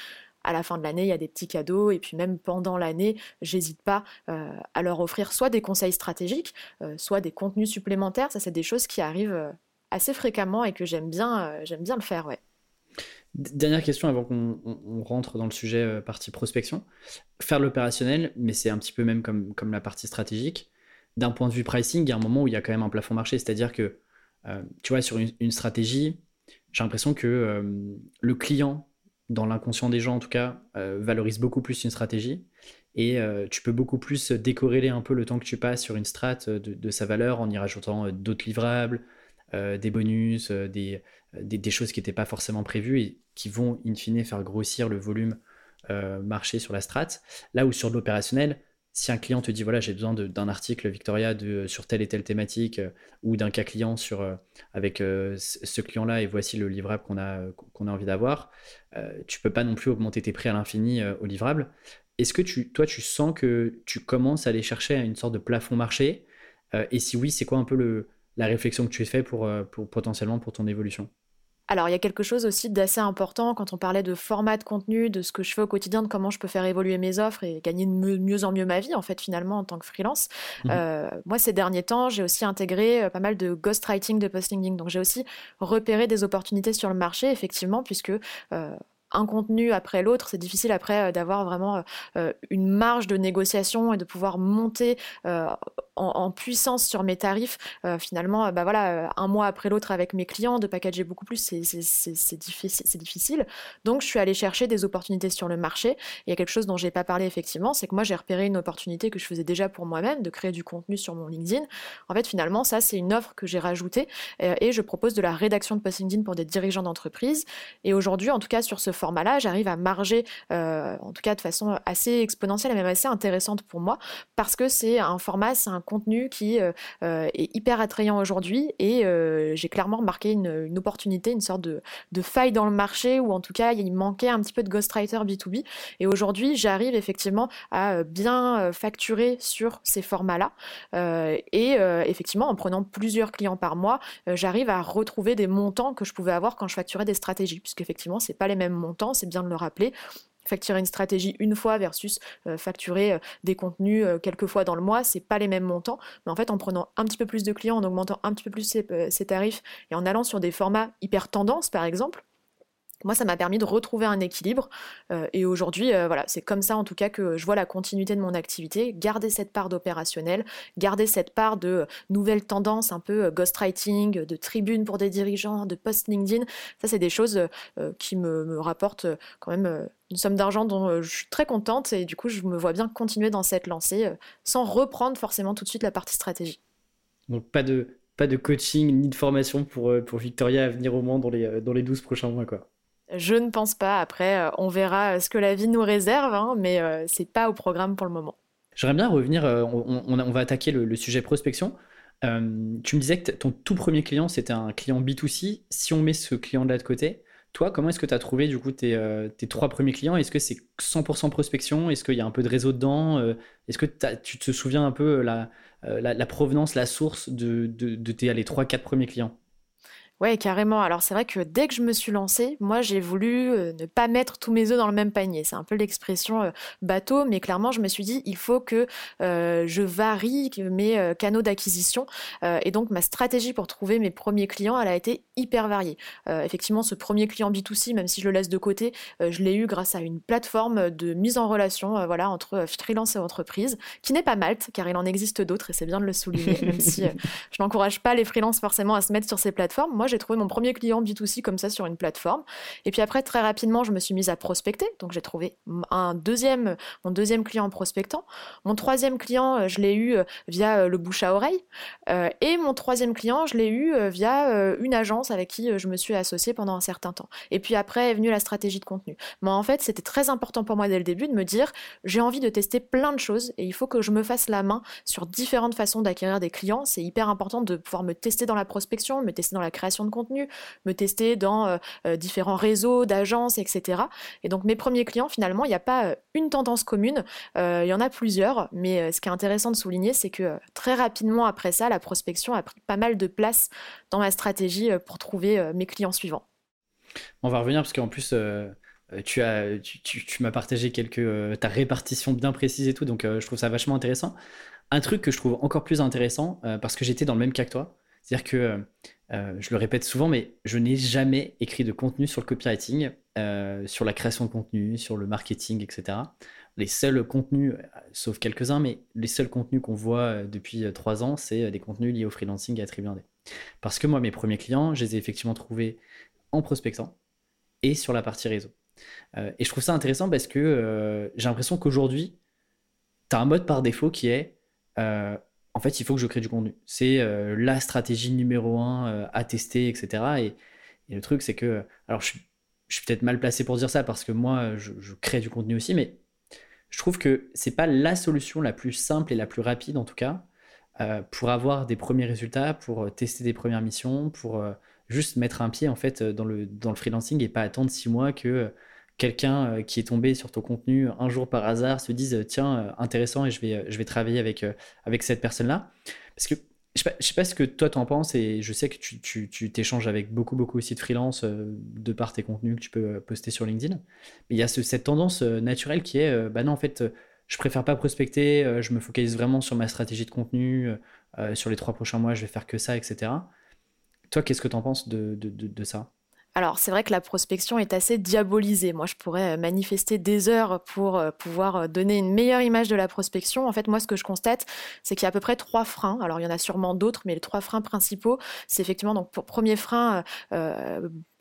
à la fin de l'année, il y a des petits cadeaux. Et puis même pendant l'année, j'hésite pas euh, à leur offrir soit des conseils stratégiques, euh, soit des contenus supplémentaires. Ça, c'est des choses qui arrivent assez fréquemment et que j'aime bien, j'aime bien le faire. Ouais. Dernière question avant qu'on rentre dans le sujet partie prospection. Faire l'opérationnel, mais c'est un petit peu même comme, comme la partie stratégique d'un point de vue pricing, il y a un moment où il y a quand même un plafond marché. C'est-à-dire que, euh, tu vois, sur une, stratégie, j'ai l'impression que euh, le client, dans l'inconscient des gens en tout cas, euh, valorise beaucoup plus une stratégie. Et tu peux beaucoup plus décorréler un peu le temps que tu passes sur une strat de, sa valeur en y rajoutant d'autres livrables, des bonus, des, des, choses qui n'étaient pas forcément prévues et qui vont, in fine, faire grossir le volume marché sur la strat. Là où sur l'opérationnel, si un client te dit voilà j'ai besoin d'un article Victoria de, sur telle et telle thématique euh, ou d'un cas client sur euh, avec euh, ce client là et voici le livrable qu'on a qu'on a envie d'avoir tu peux pas non plus augmenter tes prix à l'infini au livrable. Est-ce que tu toi tu sens que tu commences à aller chercher une sorte de plafond marché et si oui c'est quoi un peu le, la réflexion que tu as fait pour, pour potentiellement pour ton évolution? Alors, il y a quelque chose aussi d'assez important quand on parlait de format de contenu, de ce que je fais au quotidien, de comment je peux faire évoluer mes offres et gagner de mieux en mieux ma vie, en fait, finalement, en tant que freelance. Mmh euh, moi, ces derniers temps, j'ai aussi intégré euh, pas mal de ghostwriting, de posting. Donc, j'ai aussi repéré des opportunités sur le marché, effectivement, puisque euh, un contenu après l'autre, c'est difficile après d'avoir vraiment une marge de négociation et de pouvoir monter en, puissance sur mes tarifs. finalement, bah voilà, un mois après l'autre avec mes clients, de packager beaucoup plus, c'est difficile, difficile. Donc, je suis allée chercher des opportunités sur le marché. Il y a quelque chose dont j'ai pas parlé effectivement, c'est que moi j'ai repéré une opportunité que je faisais déjà pour moi-même de créer du contenu sur mon LinkedIn. En fait, finalement, ça c'est une offre que j'ai rajoutée et je propose de la rédaction de post LinkedIn pour des dirigeants d'entreprise. Et aujourd'hui, en tout cas sur ce format-là, j'arrive à marger, euh, en tout cas de façon assez exponentielle et même assez intéressante pour moi, parce que c'est un format, c'est un contenu qui euh, euh, est hyper attrayant aujourd'hui et j'ai clairement remarqué une, opportunité, une sorte de, faille dans le marché où en tout cas il manquait un petit peu de ghostwriter B2B. Et aujourd'hui, j'arrive effectivement à bien facturer sur ces formats-là. et effectivement, en prenant plusieurs clients par mois, j'arrive à retrouver des montants que je pouvais avoir quand je facturais des stratégies, puisque effectivement, c'est pas les mêmes montants, c'est bien de le rappeler facturer une stratégie une fois versus euh, facturer euh, des contenus euh, quelques fois dans le mois, c'est pas les mêmes montants. Mais en fait, en prenant un petit peu plus de clients, en augmentant un petit peu plus ses tarifs et en allant sur des formats hyper tendance, par exemple, moi, ça m'a permis de retrouver un équilibre. Euh, et aujourd'hui, euh, voilà, c'est comme ça en tout cas que je vois la continuité de mon activité. Garder cette part d'opérationnel, garder cette part de nouvelles tendances, un peu euh, ghostwriting, de tribune pour des dirigeants, de post LinkedIn. Ça, c'est des choses qui me, rapportent quand même une somme d'argent dont je suis très contente. Et du coup, je me vois bien continuer dans cette lancée sans reprendre forcément tout de suite la partie stratégie. Donc, pas de, pas de coaching ni de formation pour, pour Victoria à venir au moins dans les, dans les 12 prochains mois, quoi. Je ne pense pas. Après, euh, on verra ce que la vie nous réserve, hein, mais euh, c'est pas au programme pour le moment. J'aimerais bien revenir. Euh, on, va attaquer le, sujet prospection. tu me disais que ton tout premier client, c'était un client B2C. Si on met ce client-là de côté, toi, comment est-ce que tu as trouvé du coup tes, trois premiers clients? Est-ce que c'est 100% prospection? Est-ce qu'il y a un peu de réseau dedans? Est-ce que tu te souviens un peu la, provenance, la source de, de, tes les 3-4 premiers clients? Ouais, carrément. Alors c'est vrai que dès que je me suis lancée, moi j'ai voulu euh, ne pas mettre tous mes œufs dans le même panier. C'est un peu l'expression euh, bateau, mais clairement je me suis dit il faut que euh, je varie mes canaux d'acquisition. et donc ma stratégie pour trouver mes premiers clients, elle a été hyper variée. effectivement, ce premier client B2C, même si je le laisse de côté, je l'ai eu grâce à une plateforme de mise en relation voilà, entre freelance et entreprise, qui n'est pas Malte, car il en existe d'autres et c'est bien de le souligner, même si je n'encourage pas les freelances forcément à se mettre sur ces plateformes. Moi, j'ai trouvé mon premier client B2C comme ça sur une plateforme. Et puis après, très rapidement, je me suis mise à prospecter. Donc j'ai trouvé un deuxième, mon deuxième client en prospectant. Mon troisième client, je l'ai eu via le bouche à oreille. et mon troisième client, je l'ai eu via une agence avec qui je me suis associée pendant un certain temps. Et puis après est venue la stratégie de contenu. Mais en fait, c'était très important pour moi dès le début de me dire, j'ai envie de tester plein de choses et il faut que je me fasse la main sur différentes façons d'acquérir des clients. C'est hyper important de pouvoir me tester dans la prospection, me tester dans la création de contenu, me tester dans euh, euh, différents réseaux, d'agences, etc. Et donc mes premiers clients, finalement, il n'y a pas euh, une tendance commune, il y en a plusieurs, mais ce qui est intéressant de souligner, c'est que très rapidement après ça, la prospection a pris pas mal de place dans ma stratégie pour trouver mes clients suivants. On va revenir parce qu'en plus, tu as, tu, m'as partagé quelques, ta répartition bien précise et tout, donc je trouve ça vachement intéressant. Un truc que je trouve encore plus intéressant, parce que j'étais dans le même cas que toi, c'est-à-dire que, euh, je le répète souvent, mais je n'ai jamais écrit de contenu sur le copywriting, euh, sur la création de contenu, sur le marketing, etc. Les seuls contenus, sauf quelques-uns, mais les seuls contenus qu'on voit depuis trois ans, c'est des contenus liés au freelancing et à Tribuandé. Parce que moi, mes premiers clients, je les ai effectivement trouvés en prospectant et sur la partie réseau. et je trouve ça intéressant parce que j'ai l'impression qu'aujourd'hui, tu as un mode par défaut qui est euh, en fait, il faut que je crée du contenu. C'est euh, la stratégie numéro un euh, à tester, etc. Et, le truc, c'est que, alors je, suis peut-être mal placé pour dire ça parce que moi, je, crée du contenu aussi, mais je trouve que c'est pas la solution la plus simple et la plus rapide, en tout cas, pour avoir des premiers résultats, pour tester des premières missions, pour juste mettre un pied en fait dans le, dans le freelancing et pas attendre six mois que quelqu'un euh, qui est tombé sur ton contenu un jour par hasard se dise tiens euh, intéressant et je vais, je vais travailler avec, euh, avec cette personne là parce que je sais, pas, sais pas ce que toi t'en penses et je sais que tu, tu, t'échanges avec beaucoup beaucoup aussi de freelance de par tes contenus que tu peux poster sur LinkedIn. Mais il y a cette tendance naturelle qui est bah non en fait je préfère pas prospecter je me focalise vraiment sur ma stratégie de contenu sur les trois prochains mois je vais faire que ça etc toi qu'est-ce que tu en penses de, de, de ça? Alors c'est vrai que la prospection est assez diabolisée. Moi je pourrais euh, manifester des heures pour euh, pouvoir euh, donner une meilleure image de la prospection. En fait moi ce que je constate c'est qu'il y a à peu près trois freins. Alors il y en a sûrement d'autres mais les trois freins principaux c'est effectivement donc pour premier frein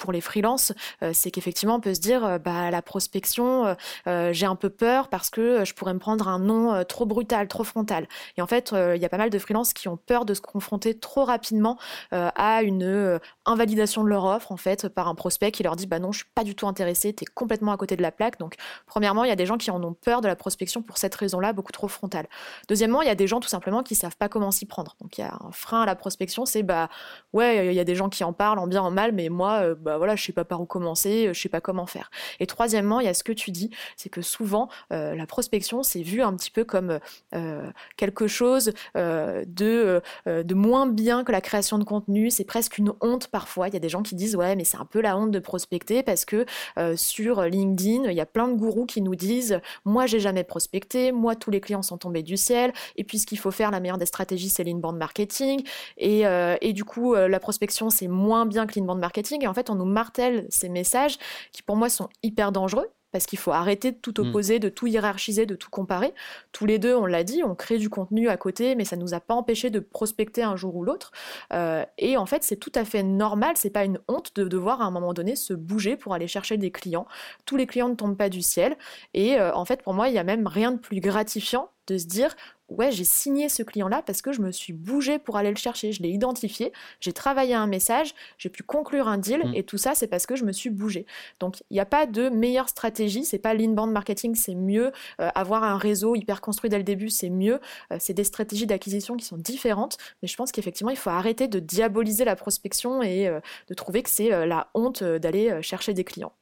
pour les freelances c'est qu'effectivement on peut se dire bah la prospection j'ai un peu peur parce que je pourrais me prendre un nom trop brutal, trop frontal. Et en fait il y a pas mal de freelances qui ont peur de se confronter trop rapidement à une invalidation de leur offre en fait un prospect qui leur dit bah non, je suis pas du tout intéressé, tu es complètement à côté de la plaque. Donc, premièrement, il y a des gens qui en ont peur de la prospection pour cette raison-là, beaucoup trop frontale. Deuxièmement, il y a des gens tout simplement qui savent pas comment s'y prendre. Donc, il y a un frein à la prospection, c'est bah ouais, il y a des gens qui en parlent en bien, en mal, mais moi, euh, bah voilà, je sais pas par où commencer, je sais pas comment faire. Et troisièmement, il y a ce que tu dis, c'est que souvent, euh, la prospection, c'est vu un petit peu comme euh, quelque chose de, de moins bien que la création de contenu. C'est presque une honte parfois. Il y a des gens qui disent ouais, mais c'est un peu la honte de prospecter parce que euh, sur LinkedIn, il y a plein de gourous qui nous disent moi j'ai jamais prospecté, moi tous les clients sont tombés du ciel et puis ce qu'il faut faire la meilleure des stratégies c'est l'inbound marketing et, euh, et du coup euh, la prospection c'est moins bien que l'inbound marketing et en fait on nous martèle ces messages qui pour moi sont hyper dangereux parce qu'il faut arrêter de tout mm. opposer, de tout hiérarchiser, de tout comparer. Tous les deux, on l'a dit, on crée du contenu à côté, mais ça ne nous a pas empêché de prospecter un jour ou l'autre. Euh, et en fait, c'est tout à fait normal, c'est pas une honte de devoir à un moment donné se bouger pour aller chercher des clients. Tous les clients ne tombent pas du ciel. Et euh, en fait, pour moi, il y a même rien de plus gratifiant de se dire ouais, j'ai signé ce client-là parce que je me suis bougé pour aller le chercher. Je l'ai identifié, j'ai travaillé un message, j'ai pu conclure un deal mm. et tout ça, c'est parce que je me suis bougé. Donc, il n'y a pas de meilleure stratégie. C'est pas l'inbound marketing, c'est mieux. Euh, avoir un réseau hyper construit dès le début, c'est mieux. Euh, c'est des stratégies d'acquisition qui sont différentes. Mais je pense qu'effectivement, il faut arrêter de diaboliser la prospection et euh, de trouver que c'est la honte d'aller chercher des clients.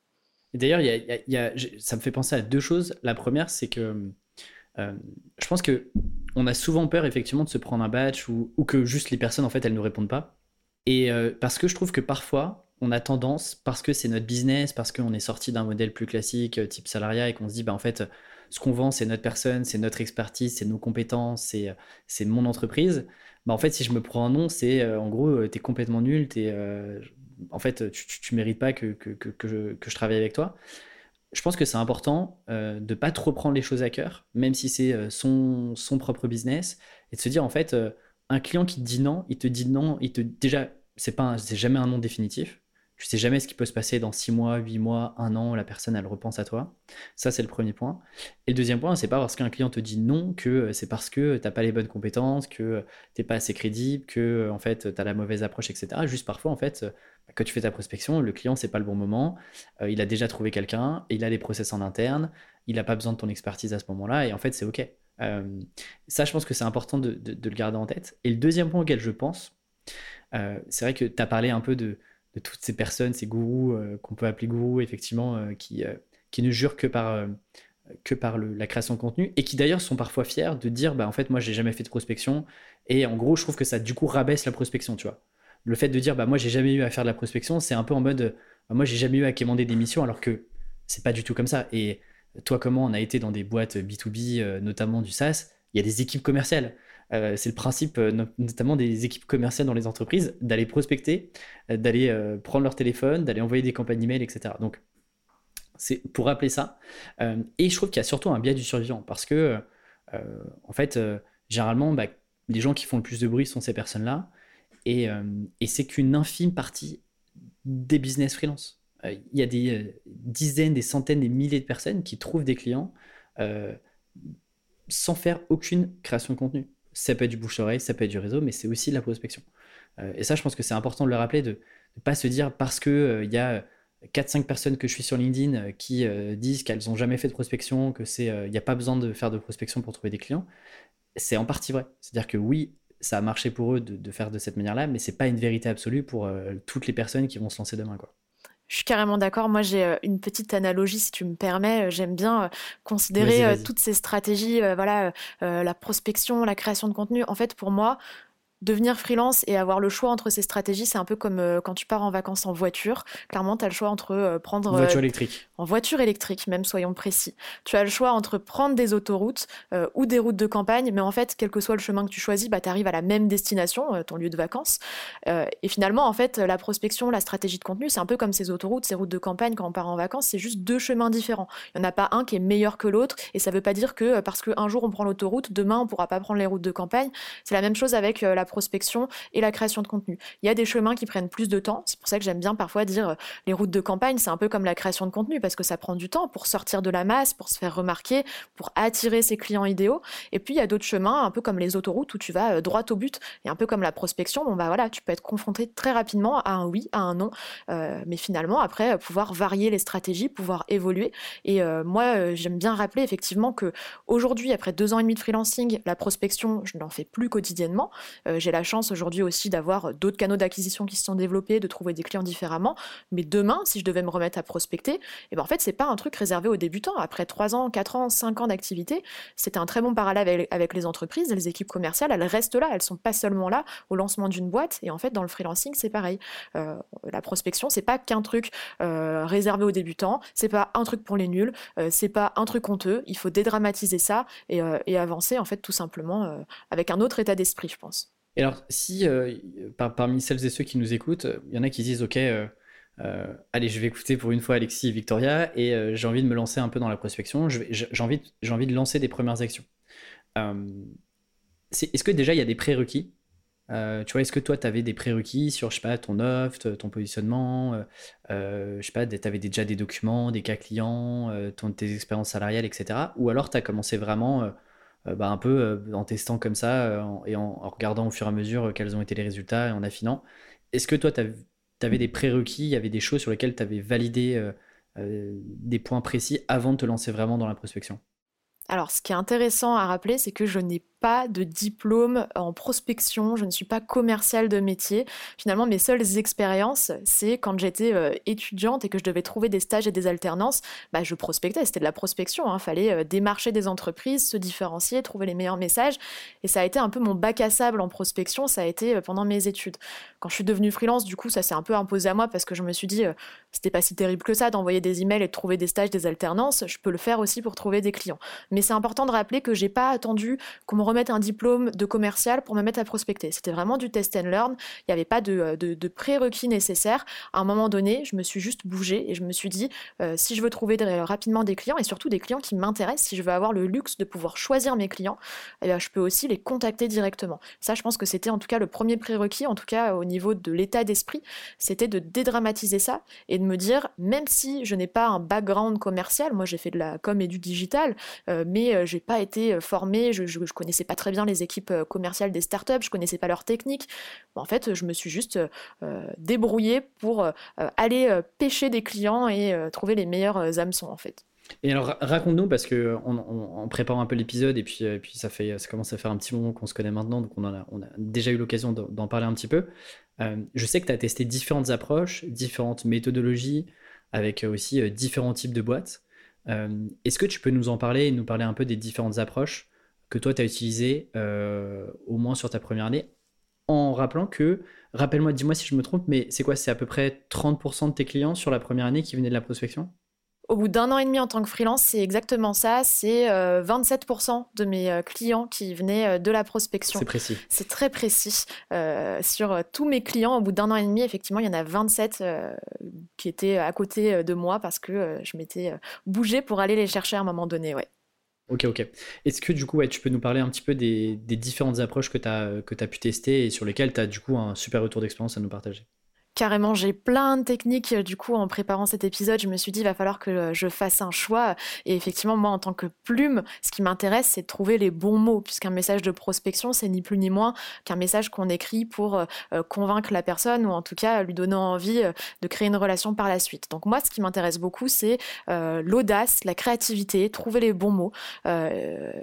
D'ailleurs, ça me fait penser à deux choses. La première, c'est que euh, je pense que on a souvent peur effectivement de se prendre un batch ou, que juste les personnes en fait elles ne répondent pas. Et euh, parce que je trouve que parfois on a tendance, parce que c'est notre business, parce qu'on est sorti d'un modèle plus classique euh, type salariat et qu'on se dit bah en fait ce qu'on vend c'est notre personne, c'est notre expertise, c'est nos compétences, c'est mon entreprise. Bah en fait si je me prends un nom c'est en gros t'es complètement nul, es, en fait tu, tu, mérites pas que, que, que, que je travaille avec toi je pense que c'est important euh, de pas trop prendre les choses à cœur, même si c'est euh, son, son propre business, et de se dire en fait, euh, un client qui te dit non, il te dit non, il te déjà c'est pas, c'est jamais un non définitif. Tu sais jamais ce qui peut se passer dans 6 mois, 8 mois, 1 an, la personne elle repense à toi. Ça c'est le premier point. Et le deuxième point, c'est pas parce qu'un client te dit non que euh, c'est parce que t'as pas les bonnes compétences, que t'es pas assez crédible, que en fait t'as la mauvaise approche, etc. Juste parfois en fait, quand tu fais ta prospection, le client c'est pas le bon moment, euh, il a déjà trouvé quelqu'un, il a des process en interne, il n'a pas besoin de ton expertise à ce moment-là, et en fait c'est ok. Euh, ça, je pense que c'est important de, le garder en tête. Et le deuxième point auquel je pense, c'est vrai que tu as parlé un peu de, toutes ces personnes, ces gourous euh, qu'on peut appeler gourous, effectivement, euh, qui, euh, qui ne jurent que par, que par la création de contenu et qui d'ailleurs sont parfois fiers de dire bah en fait moi j'ai jamais fait de prospection et en gros je trouve que ça du coup rabaisse la prospection tu vois le fait de dire bah moi j'ai jamais eu à faire de la prospection c'est un peu en mode bah, moi j'ai jamais eu à quémander des missions alors que c'est pas du tout comme ça et toi comment on a été dans des boîtes B2B notamment du SaaS il y a des équipes commerciales euh, c'est le principe euh, notamment des équipes commerciales dans les entreprises, d'aller prospecter, euh, d'aller prendre leur téléphone, d'aller envoyer des campagnes email, etc. Donc, c'est pour rappeler ça. et je trouve qu'il y a surtout un biais du survivant parce que, en fait, généralement, bah, les gens qui font le plus de bruit sont ces personnes-là. Et, et c'est qu'une infime partie des business freelance. Il y a des dizaines, des centaines, des milliers de personnes qui trouvent des clients sans faire aucune création de contenu ça peut être du bouche-oreille, ça peut être du réseau, mais c'est aussi de la prospection. Euh, et ça, je pense que c'est important de le rappeler, de ne pas se dire parce euh, il y a 4-5 personnes que je suis sur LinkedIn euh, qui disent qu'elles n'ont jamais fait de prospection, que c'est il n'y a pas besoin de faire de prospection pour trouver des clients. C'est en partie vrai. C'est-à-dire que oui, ça a marché pour eux de, de faire de cette manière-là, mais c'est pas une vérité absolue pour toutes les personnes qui vont se lancer demain. Quoi. Je suis carrément d'accord. Moi, j'ai euh, une petite analogie, si tu me permets. Euh, j'aime bien euh, considérer toutes ces stratégies, voilà, la prospection, la création de contenu. En fait, pour moi, devenir freelance et avoir le choix entre ces stratégies, c'est un peu comme euh, quand tu pars en vacances en voiture. Clairement, tu as le choix entre euh, prendre... voiture euh, électrique. En voiture électrique, même, soyons précis. Tu as le choix entre prendre des autoroutes ou des routes de campagne, mais en fait, quel que soit le chemin que tu choisis, bah, tu arrives à la même destination, ton lieu de vacances. et finalement, en fait, la prospection, la stratégie de contenu, c'est un peu comme ces autoroutes, ces routes de campagne quand on part en vacances, c'est juste deux chemins différents. Il n'y en a pas un qui est meilleur que l'autre, et ça ne veut pas dire que parce qu'un jour on prend l'autoroute, demain on ne pourra pas prendre les routes de campagne. C'est la même chose avec la prospection et la création de contenu. Il y a des chemins qui prennent plus de temps. C'est pour ça que j'aime bien parfois dire euh, les routes de campagne, c'est un peu comme la création de contenu parce que ça prend du temps pour sortir de la masse, pour se faire remarquer, pour attirer ses clients idéaux. Et puis il y a d'autres chemins, un peu comme les autoroutes où tu vas euh, droit au but et un peu comme la prospection. Bon bah voilà, tu peux être confronté très rapidement à un oui, à un non, euh, mais finalement après pouvoir varier les stratégies, pouvoir évoluer. Et moi j'aime bien rappeler effectivement que aujourd'hui après deux ans et demi de freelancing, la prospection je n'en fais plus quotidiennement. J'ai la chance aujourd'hui aussi d'avoir d'autres canaux d'acquisition qui se sont développés, de trouver des clients différemment. Mais demain, si je devais me remettre à prospecter, eh ben en fait, c'est pas un truc réservé aux débutants. Après 3 ans, 4 ans, 5 ans d'activité, c'est un très bon parallèle avec, les entreprises. Les équipes commerciales, elles restent là. Elles sont pas seulement là au lancement d'une boîte. Et en fait, dans le freelancing, c'est pareil. Euh, la prospection, c'est pas qu'un truc euh, réservé aux débutants. C'est pas un truc pour les nuls. Euh, c'est pas un truc honteux. Il faut dédramatiser ça et, et avancer, en fait, tout simplement avec un autre état d'esprit, je pense. Et alors, si euh, parmi celles et ceux qui nous écoutent, il y en a qui disent Ok, euh, euh, allez, je vais écouter pour une fois Alexis et Victoria et j'ai envie de me lancer un peu dans la prospection, j'ai envie, envie de lancer des premières actions. Est-ce que déjà il y a des prérequis? Tu vois, est-ce que toi, tu avais des prérequis sur, je sais pas, ton offre, ton positionnement, je sais pas, tu avais déjà des documents, des cas clients, tes expériences salariales, etc. Ou alors tu as commencé vraiment euh, bah, un peu euh, en testant comme ça euh, et en, regardant au fur et à mesure quels ont été les résultats et en affinant. Est-ce que toi, tu avais des prérequis, il y avait des choses sur lesquelles tu avais validé des points précis avant de te lancer vraiment dans la prospection? Alors, ce qui est intéressant à rappeler, c'est que je n'ai pas de diplôme en prospection, je ne suis pas commerciale de métier. Finalement, mes seules expériences, c'est quand j'étais euh, étudiante et que je devais trouver des stages et des alternances, bah, je prospectais, c'était de la prospection, il hein. fallait euh, démarcher des entreprises, se différencier, trouver les meilleurs messages. Et ça a été un peu mon bac à sable en prospection, ça a été euh, pendant mes études. Quand je suis devenue freelance, du coup, ça s'est un peu imposé à moi parce que je me suis dit, c'était pas si terrible que ça d'envoyer des emails et de trouver des stages, des alternances, je peux le faire aussi pour trouver des clients. Mais c'est important de rappeler que j'ai pas attendu qu'on me remettre un diplôme de commercial pour me mettre à prospecter. C'était vraiment du test and learn. Il n'y avait pas de, de, prérequis nécessaires. À un moment donné, je me suis juste bougée et je me suis dit, euh, si je veux trouver rapidement des clients et surtout des clients qui m'intéressent, si je veux avoir le luxe de pouvoir choisir mes clients, eh je peux aussi les contacter directement. Ça, je pense que c'était en tout cas le premier prérequis, en tout cas au niveau de l'état d'esprit, c'était de dédramatiser ça et de me dire, même si je n'ai pas un background commercial, moi j'ai fait de la com et du digital, euh, mais euh, j'ai pas été euh, formée, je, je, connaissais pas très bien les équipes commerciales des startups, je connaissais pas leurs techniques. en fait, je me suis juste débrouillée pour aller pêcher des clients et trouver les meilleurs hameçons en fait. Et alors raconte-nous parce que on, prépare un peu l'épisode et puis, puis ça fait ça commence à faire un petit moment qu'on se connaît maintenant donc on, a, on a déjà eu l'occasion d'en parler un petit peu. je sais que tu as testé différentes approches, différentes méthodologies avec aussi différents types de boîtes. Euh, est-ce que tu peux nous en parler et nous parler un peu des différentes approches que toi tu as utilisées, euh, au moins sur ta première année, en rappelant que, rappelle-moi, dis-moi si je me trompe, mais c'est quoi C'est à peu près 30% de tes clients sur la première année qui venaient de la prospection? Au bout d'un an et demi en tant que freelance, c'est exactement ça. C'est 27% euh, de mes euh, clients qui venaient euh, de la prospection. C'est précis. C'est très précis. sur tous mes clients, au bout d'un an et demi, effectivement, il y en a 27 qui étaient à côté de moi parce que je m'étais bougé pour aller les chercher à un moment donné. Ouais. Ok, ok. Est-ce que du coup, tu peux nous parler un petit peu des, différentes approches que tu as, as pu tester et sur lesquelles tu as du coup un super retour d'expérience à nous partager? Carrément, j'ai plein de techniques. Du coup, en préparant cet épisode, je me suis dit, il va falloir que je fasse un choix. Et effectivement, moi, en tant que plume, ce qui m'intéresse, c'est de trouver les bons mots, puisqu'un message de prospection, c'est ni plus ni moins qu'un message qu'on écrit pour euh, euh, convaincre la personne ou en tout cas lui donner envie euh, de créer une relation par la suite. Donc moi, ce qui m'intéresse beaucoup, c'est l'audace, la créativité, trouver les bons mots.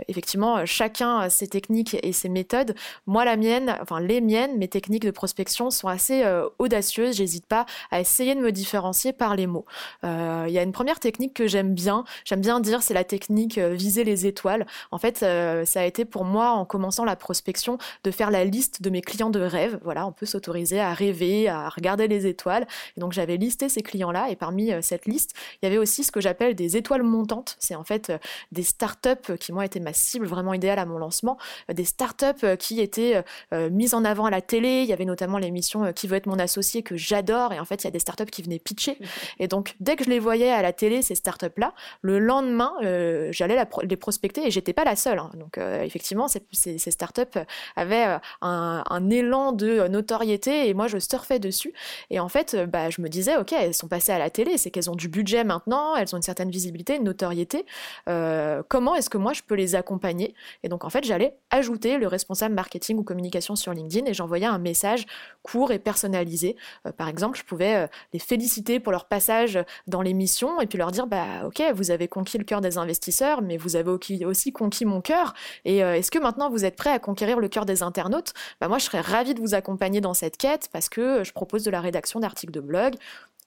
effectivement, chacun ses techniques et ses méthodes. Moi, la mienne, enfin les miennes, mes techniques de prospection sont assez audacieuses j'hésite pas à essayer de me différencier par les mots. Euh, il y a une première technique que j'aime bien, j'aime bien dire, c'est la technique euh, viser les étoiles. En fait, euh, ça a été pour moi, en commençant la prospection, de faire la liste de mes clients de rêve. Voilà, on peut s'autoriser à rêver, à regarder les étoiles. Et donc j'avais listé ces clients-là, et parmi cette liste, il y avait aussi ce que j'appelle des étoiles montantes. C'est en fait des startups qui, moi, étaient ma cible vraiment idéale à mon lancement, des startups qui étaient mises en avant à la télé. Il y avait notamment l'émission Qui veut être mon associé que j'adore. Et en fait, il y a des startups qui venaient pitcher. Et donc, dès que je les voyais à la télé, ces startups-là, le lendemain, euh, j'allais les prospecter et j'étais pas la seule. Hein. Donc, euh, effectivement, ces, ces, ces, startups avaient euh, un, un, élan de notoriété et moi, je surfais dessus. Et en fait, bah, je me disais, OK, elles sont passées à la télé, c'est qu'elles ont du budget maintenant, elles ont une certaine visibilité, une notoriété. comment est-ce que moi, je peux les accompagner? Et donc, en fait, j'allais ajouter le responsable marketing ou communication sur LinkedIn et j'envoyais un message court et personnalisé par exemple, je pouvais euh, les féliciter pour leur passage dans l'émission et puis leur dire, bah ok, vous avez conquis le cœur des investisseurs, mais vous avez aussi conquis mon cœur. Et euh, est-ce que maintenant vous êtes prêt à conquérir le cœur des internautes? Bah, Moi, je serais ravie de vous accompagner dans cette quête parce que je propose de la rédaction d'articles de blog,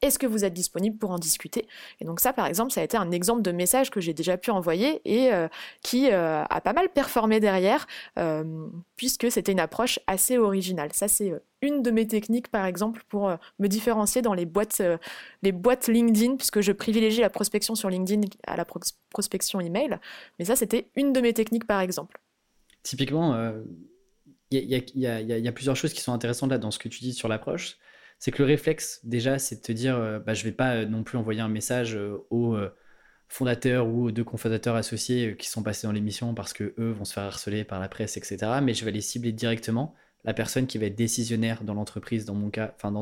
est-ce que vous êtes disponible pour en discuter? Et donc ça, par exemple, ça a été un exemple de message que j'ai déjà pu envoyer et qui a pas mal performé derrière, puisque c'était une approche assez originale. Ça, c'est une de mes techniques, par exemple, pour euh, me différencier dans les boîtes, euh, les boîtes LinkedIn, puisque je privilégie la prospection sur LinkedIn à la prospection email. Mais ça, c'était une de mes techniques, par exemple. Typiquement, il y, a plusieurs choses qui sont intéressantes là dans ce que tu dis sur l'approche. C'est que le réflexe, déjà, c'est de te dire, euh, bah, je vais pas non plus envoyer un message aux fondateurs ou aux deux cofondateurs associés qui sont passés dans l'émission parce que eux vont se faire harceler par la presse, etc. Mais je vais les cibler directement la personne qui va être décisionnaire dans l'entreprise, dans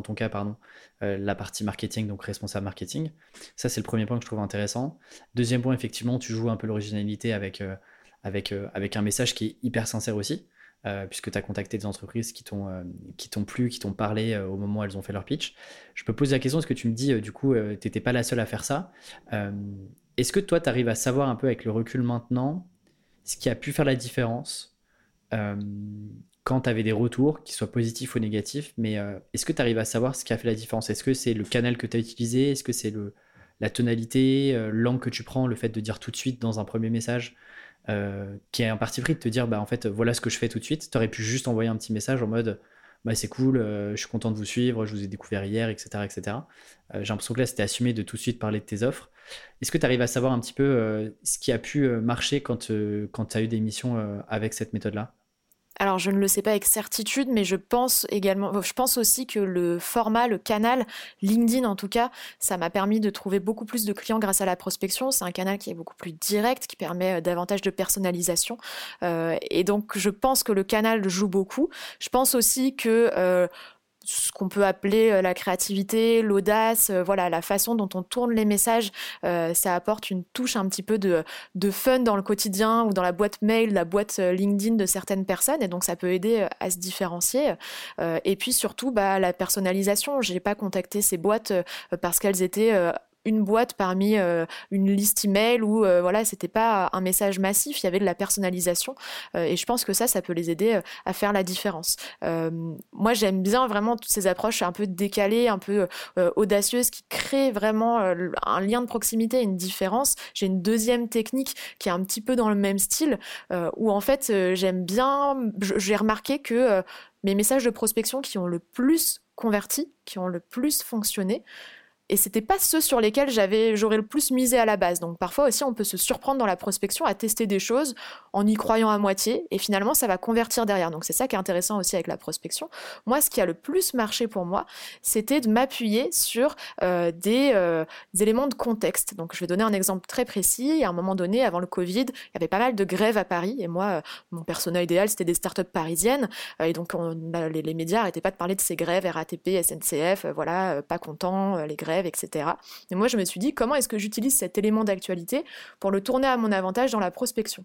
ton cas, pardon, euh, la partie marketing, donc responsable marketing. Ça, c'est le premier point que je trouve intéressant. Deuxième point, effectivement, tu joues un peu l'originalité avec, euh, euh, avec un message qui est hyper sincère aussi, puisque tu as contacté des entreprises qui t'ont qui t'ont plu, qui t'ont parlé au moment où elles ont fait leur pitch. Je peux poser la question, est-ce que tu me dis, du coup, tu n'étais pas la seule à faire ça Est-ce que toi, tu arrives à savoir un peu avec le recul maintenant ce qui a pu faire la différence quand tu avais des retours, qu'ils soient positifs ou négatifs, mais euh, est-ce que tu arrives à savoir ce qui a fait la différence? Est-ce que c'est le canal que tu as utilisé? Est-ce que c'est la tonalité, euh, l'angle que tu prends, le fait de dire tout de suite dans un premier message? Euh, qui est un parti pris de te dire bah en fait voilà ce que je fais tout de suite. Tu aurais pu juste envoyer un petit message en mode bah, c'est cool, je suis content de vous suivre, je vous ai découvert hier, etc. etc. J'ai l'impression que là, c'était assumé de tout de suite parler de tes offres. Est-ce que tu arrives à savoir un petit peu ce qui a pu marcher quand, quand tu as eu des missions avec cette méthode-là? Alors je ne le sais pas avec certitude, mais je pense également, je pense aussi que le format, le canal LinkedIn en tout cas, ça m'a permis de trouver beaucoup plus de clients grâce à la prospection. C'est un canal qui est beaucoup plus direct, qui permet euh, davantage de personnalisation. Euh, et donc je pense que le canal joue beaucoup. Je pense aussi que euh, ce qu'on peut appeler euh, la créativité, l'audace, euh, voilà, la façon dont on tourne les messages, euh, ça apporte une touche un petit peu de, de, fun dans le quotidien ou dans la boîte mail, la boîte LinkedIn de certaines personnes, et donc ça peut aider à se différencier. et puis surtout, bah, la personnalisation. J'ai pas contacté ces boîtes parce qu'elles étaient une boîte parmi euh, une liste email où euh, voilà c'était pas un message massif il y avait de la personnalisation euh, et je pense que ça ça peut les aider à faire la différence. Moi j'aime bien vraiment toutes ces approches un peu décalées un peu audacieuses qui créent vraiment un lien de proximité une différence. J'ai une deuxième technique qui est un petit peu dans le même style où en fait j'aime bien j'ai remarqué que mes messages de prospection qui ont le plus converti qui ont le plus fonctionné et c'était pas ceux sur lesquels j'avais j'aurais le plus misé à la base. Donc parfois aussi on peut se surprendre dans la prospection à tester des choses en y croyant à moitié et finalement ça va convertir derrière. Donc c'est ça qui est intéressant aussi avec la prospection. Moi ce qui a le plus marché pour moi, c'était de m'appuyer sur euh, des, euh, des, éléments de contexte. Donc je vais donner un exemple très précis. À un moment donné, avant le Covid, il y avait pas mal de grèves à Paris et moi euh, mon personnel idéal c'était des startups parisiennes et donc bah, les, les, médias n'arrêtaient pas de parler de ces grèves RATP, SNCF, voilà pas contents les grèves etc. Et moi, je me suis dit, comment est-ce que j'utilise cet élément d'actualité pour le tourner à mon avantage dans la prospection?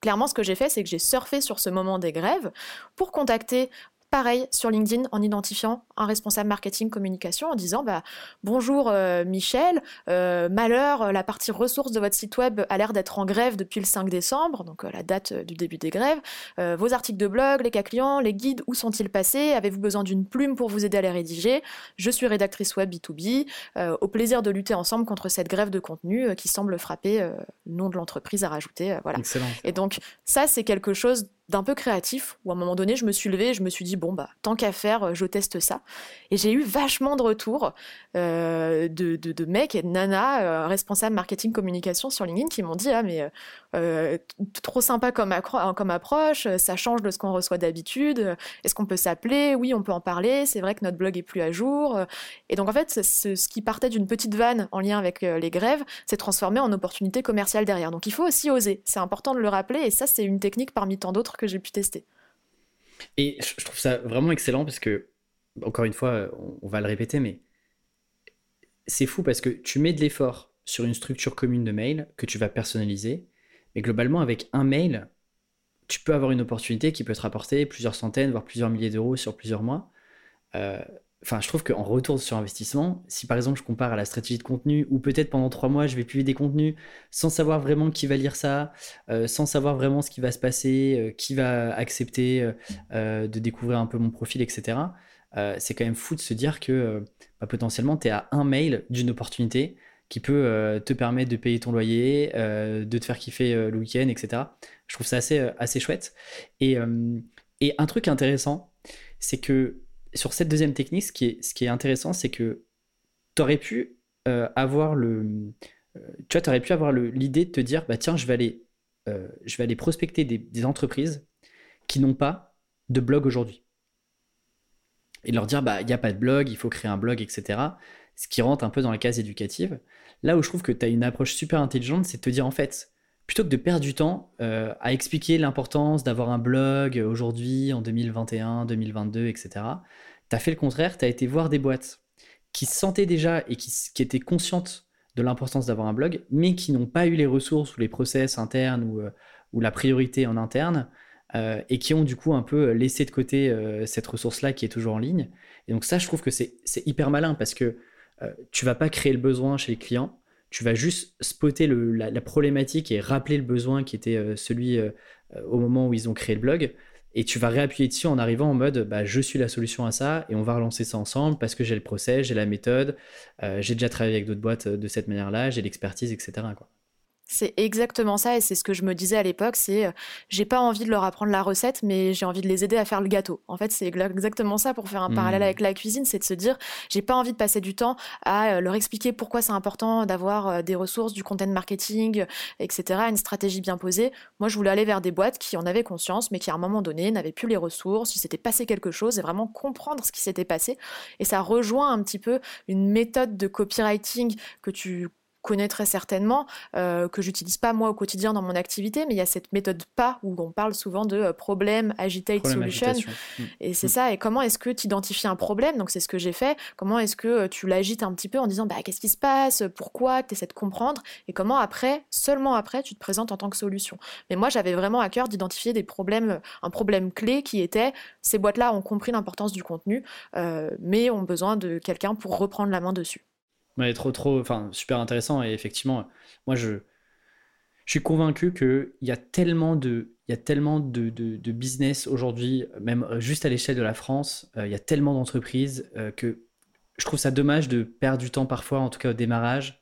Clairement, ce que j'ai fait, c'est que j'ai surfé sur ce moment des grèves pour contacter Pareil sur LinkedIn en identifiant un responsable marketing communication en disant bah, bonjour euh, Michel, euh, malheur, la partie ressources de votre site web a l'air d'être en grève depuis le 5 décembre, donc euh, la date du début des grèves. vos articles de blog, les cas clients, les guides, où sont-ils passés? Avez-vous besoin d'une plume pour vous aider à les rédiger? Je suis rédactrice web B2B. au plaisir de lutter ensemble contre cette grève de contenu qui semble frapper le nom de l'entreprise à rajouter. voilà. Excellent. Et donc ça c'est quelque chose d'un peu créatif où à un moment donné je me suis levée et je me suis dit bon bah tant qu'à faire euh, je teste ça. Et j'ai eu vachement de retours euh, de, de, mecs et de nanas euh, responsables marketing communication sur LinkedIn qui m'ont dit ah mais trop sympa comme, comme approche ça change de ce qu'on reçoit d'habitude est-ce qu'on peut s'appeler oui on peut en parler c'est vrai que notre blog est plus à jour et donc en fait ce, qui partait d'une petite vanne en lien avec les grèves s'est transformé en opportunité commerciale derrière donc il faut aussi oser c'est important de le rappeler et ça c'est une technique parmi tant d'autres que j'ai pu tester. Et je trouve ça vraiment excellent parce que, encore une fois, on va le répéter, mais c'est fou parce que tu mets de l'effort sur une structure commune de mail que tu vas personnaliser, mais globalement, avec un mail, tu peux avoir une opportunité qui peut te rapporter plusieurs centaines, voire plusieurs milliers d'euros sur plusieurs mois. Euh, enfin, je trouve qu'en retour sur investissement, si par exemple je compare à la stratégie de contenu, ou peut-être pendant trois mois je vais publier des contenus sans savoir vraiment qui va lire ça, euh, sans savoir vraiment ce qui va se passer, euh, qui va accepter de découvrir un peu mon profil, etc. c'est quand même fou de se dire que bah, potentiellement tu es à un mail d'une opportunité qui peut te permettre de payer ton loyer, de te faire kiffer le week-end, etc. Je trouve ça assez, assez chouette. Et, et un truc intéressant, c'est que sur cette deuxième technique, ce qui est, ce qui est intéressant, c'est que tu aurais pu euh, avoir le. Euh, tu vois, aurais pu avoir l'idée de te dire, bah tiens, je vais aller, euh, je vais aller prospecter des, entreprises qui n'ont pas de blog aujourd'hui. Et leur dire, bah, il n'y a pas de blog, il faut créer un blog, etc. Ce qui rentre un peu dans la case éducative. Là où je trouve que tu as une approche super intelligente, c'est de te dire, en fait, plutôt que de perdre du temps à expliquer l'importance d'avoir un blog aujourd'hui, en 2021, 2022, etc., tu as fait le contraire, tu as été voir des boîtes qui se sentaient déjà et qui, étaient conscientes de l'importance d'avoir un blog, mais qui n'ont pas eu les ressources ou les process internes ou, euh, la priorité en interne, euh, et qui ont du coup un peu laissé de côté euh, cette ressource-là qui est toujours en ligne. Et donc ça, je trouve que c'est hyper malin parce que tu vas pas créer le besoin chez les clients, tu vas juste spotter la, problématique et rappeler le besoin qui était celui au moment où ils ont créé le blog et tu vas réappuyer dessus en arrivant en mode bah, je suis la solution à ça et on va relancer ça ensemble parce que j'ai le process, j'ai la méthode, euh, j'ai déjà travaillé avec d'autres boîtes de cette manière-là, j'ai l'expertise, etc. C'est exactement ça et c'est ce que je me disais à l'époque, c'est euh, j'ai pas envie de leur apprendre la recette mais j'ai envie de les aider à faire le gâteau. En fait, c'est exactement ça pour faire un parallèle mmh. avec la cuisine, c'est de se dire j'ai pas envie de passer du temps à euh, leur expliquer pourquoi c'est important d'avoir euh, des ressources, du content marketing, etc., une stratégie bien posée. Moi, je voulais aller vers des boîtes qui en avaient conscience mais qui à un moment donné n'avaient plus les ressources, il s'était passé quelque chose et vraiment comprendre ce qui s'était passé et ça rejoint un petit peu une méthode de copywriting que tu connais très certainement, euh, que j'utilise pas moi au quotidien dans mon activité, mais il y a cette méthode PAS où on parle souvent de euh, problème, agitate, solution. Mm. Et c'est mm. ça. Et comment est-ce que tu identifies un problème? Donc c'est ce que j'ai fait. Comment est-ce que euh, tu l'agites un petit peu en disant bah, qu'est-ce qui se passe? Pourquoi? Tu essaies de comprendre. Et comment après, seulement après, tu te présentes en tant que solution. Mais moi, j'avais vraiment à cœur d'identifier des problèmes, un problème clé qui était ces boîtes-là ont compris l'importance du contenu, mais ont besoin de quelqu'un pour reprendre la main dessus. Ouais, trop, trop, enfin, super intéressant. Et effectivement, moi, je, je suis convaincu qu'il y a tellement de, il y a tellement de, de, business aujourd'hui, même euh, juste à l'échelle de la France, euh, il y a tellement d'entreprises euh, que je trouve ça dommage de perdre du temps parfois, en tout cas au démarrage,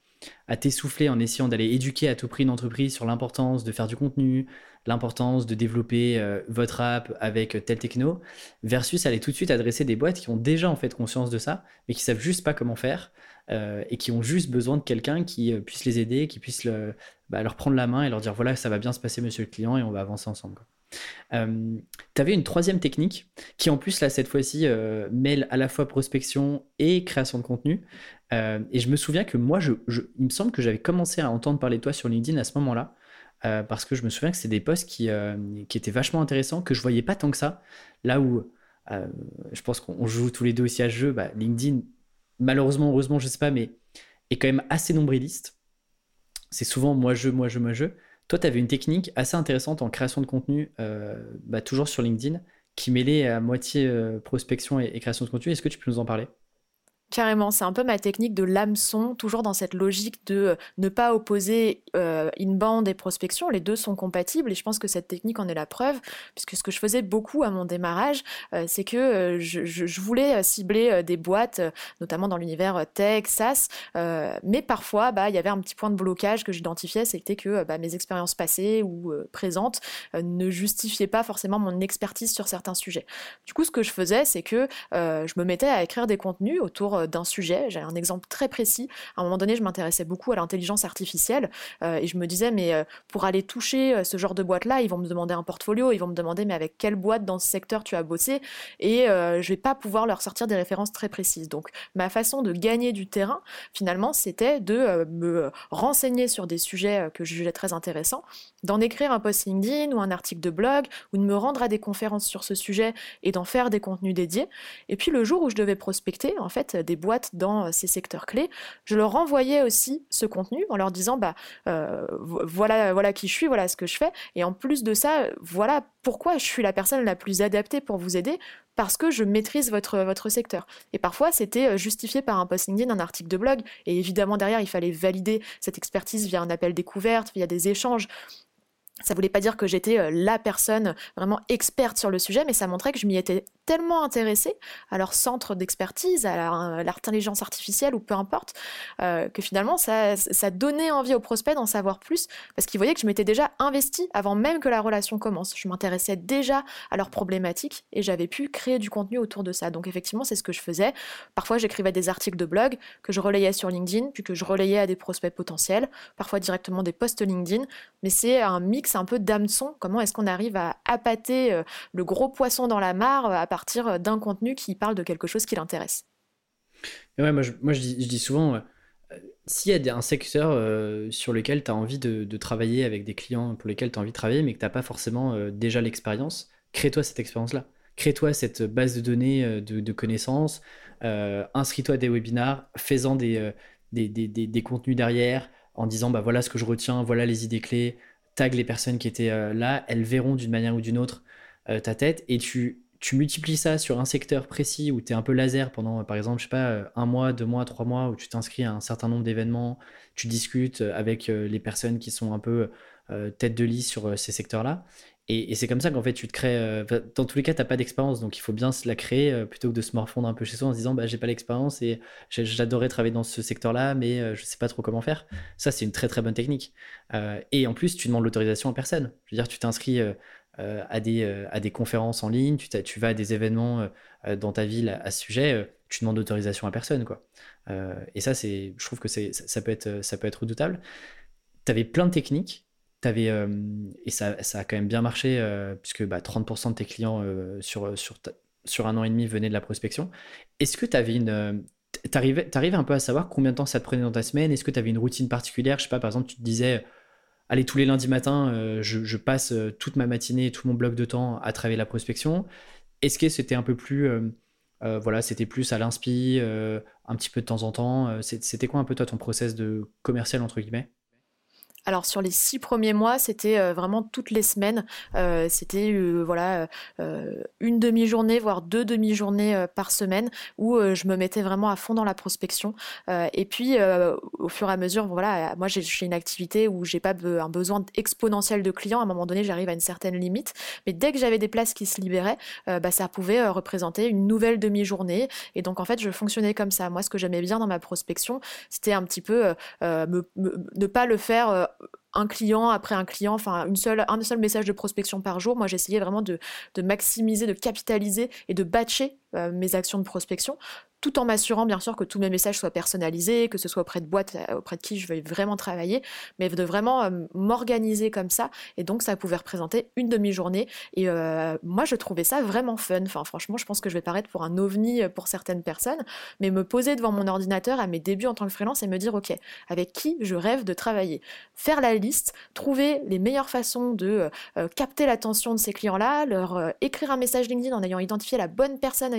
à t'essouffler en essayant d'aller éduquer à tout prix une entreprise sur l'importance de faire du contenu, l'importance de développer votre app avec tel techno, versus aller tout de suite adresser des boîtes qui ont déjà en fait conscience de ça, mais qui savent juste pas comment faire. Euh, et qui ont juste besoin de quelqu'un qui euh, puisse les aider, qui puisse bah, leur prendre la main et leur dire voilà, ça va bien se passer, monsieur le client, et on va avancer ensemble. Euh, tu avais une troisième technique qui, en plus, là, cette fois-ci, mêle à la fois prospection et création de contenu. et je me souviens que moi, je, il me semble que j'avais commencé à entendre parler de toi sur LinkedIn à ce moment-là. Parce que je me souviens que c'est des posts qui, qui, étaient vachement intéressants, que je voyais pas tant que ça. Là où je pense qu'on joue tous les deux aussi à ce jeu, bah, LinkedIn, malheureusement, heureusement, je sais pas, mais est quand même assez nombriliste. C'est souvent moi je, moi je, moi je. Toi, tu avais une technique assez intéressante en création de contenu, euh, bah, toujours sur LinkedIn, qui mêlait à moitié euh, prospection et, création de contenu. Est-ce que tu peux nous en parler? Carrément, c'est un peu ma technique de l'hameçon, toujours dans cette logique de euh, ne pas opposer euh, inbound et prospection. Les deux sont compatibles et je pense que cette technique en est la preuve, puisque ce que je faisais beaucoup à mon démarrage, euh, c'est que euh, je, voulais cibler des boîtes, notamment dans l'univers tech, SaaS, mais parfois, bah, il y avait un petit point de blocage que j'identifiais, c'était que bah, mes expériences passées ou présentes ne justifiaient pas forcément mon expertise sur certains sujets. Du coup, ce que je faisais, c'est que je me mettais à écrire des contenus autour d'un sujet. J'ai un exemple très précis. À un moment donné, je m'intéressais beaucoup à l'intelligence artificielle euh, et je me disais, mais euh, pour aller toucher euh, ce genre de boîte-là, ils vont me demander un portfolio, ils vont me demander, mais avec quelle boîte dans ce secteur tu as bossé? Et je vais pas pouvoir leur sortir des références très précises. Donc, ma façon de gagner du terrain, finalement, c'était de me renseigner sur des sujets que je jugeais très intéressants, d'en écrire un post LinkedIn ou un article de blog, ou de me rendre à des conférences sur ce sujet et d'en faire des contenus dédiés. Et puis, le jour où je devais prospecter, en fait, des boîtes dans euh, ces secteurs clés, je leur envoyais aussi ce contenu en leur disant bah euh, voilà voilà qui je suis, voilà ce que je fais, et en plus de ça, voilà pourquoi je suis la personne la plus adaptée pour vous aider parce que je maîtrise votre, votre secteur. Et parfois, c'était euh, justifié par un post LinkedIn, un article de blog. Et évidemment, derrière, il fallait valider cette expertise via un appel découverte, via des échanges. Ça voulait pas dire que j'étais la personne vraiment experte sur le sujet, mais ça montrait que je m'y étais tellement intéressés à leur centre d'expertise, à l'intelligence artificielle ou peu importe, euh, que finalement ça, ça donnait envie aux prospects d'en savoir plus parce qu'ils voyaient que je m'étais déjà investi avant même que la relation commence. Je m'intéressais déjà à leurs problématiques et j'avais pu créer du contenu autour de ça. Donc effectivement, c'est ce que je faisais. Parfois, j'écrivais des articles de blog que je relayais sur LinkedIn, puis que je relayais à des prospects potentiels, parfois directement des posts LinkedIn. Mais c'est un mix un peu d'hameçon. Comment est-ce qu'on arrive à appâter euh, le gros poisson dans la mare à partir euh, d'un contenu qui parle de quelque chose qui l'intéresse. Ouais, moi, je, dis, souvent, euh, s'il y a un secteur euh, sur lequel tu as envie de, travailler avec des clients pour lesquels tu as envie de travailler, mais que tu n'as pas forcément déjà l'expérience, crée-toi cette expérience-là. Crée-toi cette base de données de, connaissances, inscris-toi à des webinars, fais-en des, des, des, contenus derrière en disant bah voilà ce que je retiens, voilà les idées clés, tag les personnes qui étaient là, elles verront d'une manière ou d'une autre ta tête et tu tu multiplies ça sur un secteur précis où tu es un peu laser pendant, par exemple, je sais pas, euh, un mois, deux mois, trois mois, où tu t'inscris à un certain nombre d'événements, tu discutes avec euh, les personnes qui sont un peu tête de liste sur ces secteurs-là. Et, c'est comme ça qu'en fait, tu te crées. Euh, dans tous les cas, tu n'as pas d'expérience, donc il faut bien se la créer euh, plutôt que de se morfondre un peu chez soi en se disant bah, j'ai pas l'expérience et j'adorais travailler dans ce secteur-là, mais euh, je sais pas trop comment faire. Ça, c'est une très très bonne technique. et en plus, tu demandes l'autorisation à personne. Je veux dire, tu t'inscris à, des, à des conférences en ligne, tu, tu vas à des événements dans ta ville à, ce sujet, tu demandes l'autorisation à personne. Quoi. et ça, je trouve que c'est, ça, peut être, ça peut être redoutable. Tu avais plein de techniques euh, et ça, ça, a quand même bien marché, euh, puisque bah, 30% de tes clients euh, sur, sur, sur un an et demi venaient de la prospection. Est-ce que tu avais une. T'arrivais un peu à savoir combien de temps ça te prenait dans ta semaine? Est-ce que tu avais une routine particulière? Je sais pas, par exemple, tu te disais, allez, tous les lundis matins, je, je, passe toute ma matinée, tout mon bloc de temps à travailler la prospection. Est-ce que c'était un peu plus. voilà, c'était plus à l'inspi, un petit peu de temps en temps. C'était quoi un peu toi ton process de commercial entre guillemets? Alors sur les six premiers mois, c'était euh, vraiment toutes les semaines. Euh, c'était euh, voilà une demi-journée, voire deux demi-journées par semaine, où je me mettais vraiment à fond dans la prospection. et puis au fur et à mesure, voilà, moi j'ai une activité où j'ai pas un besoin exponentiel de clients. À un moment donné, j'arrive à une certaine limite, mais dès que j'avais des places qui se libéraient, bah, ça pouvait représenter une nouvelle demi-journée. Et donc en fait, je fonctionnais comme ça. Moi, ce que j'aimais bien dans ma prospection, c'était un petit peu ne pas le faire un client après un client, enfin une seule, un seul message de prospection par jour. Moi, j'essayais vraiment de, de, maximiser, de capitaliser et de batcher euh, mes actions de prospection tout en m'assurant bien sûr que tous mes messages soient personnalisés, que ce soit auprès de boîtes euh, auprès de qui je vais vraiment travailler, mais de vraiment euh, m'organiser comme ça. Et donc ça pouvait représenter une demi-journée. Et moi je trouvais ça vraiment fun. Enfin franchement, je pense que je vais paraître pour un ovni pour certaines personnes, mais me poser devant mon ordinateur à mes débuts en tant que freelance et me dire ok, avec qui je rêve de travailler, faire la liste, trouver les meilleures façons de capter l'attention de ces clients-là, leur écrire un message LinkedIn en ayant identifié la bonne personne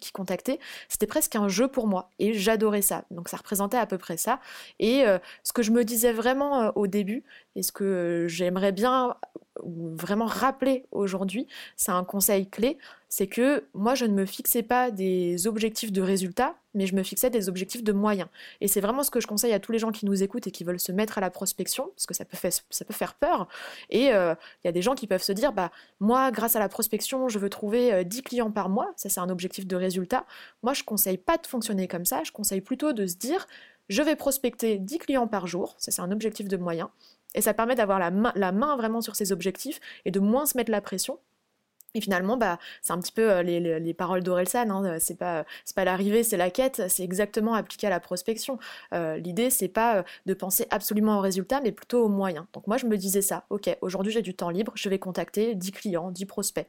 qui contacter. C'était presque un jeu pour moi et j'adorais ça. Donc ça représentait à peu près ça. Et euh, ce que je me disais vraiment euh, au début et ce que euh, j'aimerais bien vraiment rappeler aujourd'hui, c'est un conseil clé, c'est que moi je ne me fixais pas des objectifs de résultats, mais je me fixais des objectifs de moyens. Et c'est vraiment ce que je conseille à tous les gens qui nous écoutent et qui veulent se mettre à la prospection, parce que ça peut, faire, ça peut faire peur. Et il y a des gens qui peuvent se dire, bah moi grâce à la prospection, je veux trouver 10 clients par mois, ça c'est un objectif de résultat. Moi je conseille pas de fonctionner comme ça, je conseille plutôt de se dire, je vais prospecter 10 clients par jour, ça c'est un objectif de moyen, et ça permet d'avoir la main, la main vraiment sur ses objectifs et de moins se mettre la pression. Et finalement, bah, c'est un petit peu euh, les, paroles d'Orelsan, hein, c'est pas, l'arrivée, c'est la quête, c'est exactement appliqué à la prospection. Euh, L'idée, c'est pas euh, de penser absolument au résultat, mais plutôt aux moyens. Donc moi, je me disais ça, ok, aujourd'hui j'ai du temps libre, je vais contacter 10 clients, 10 prospects.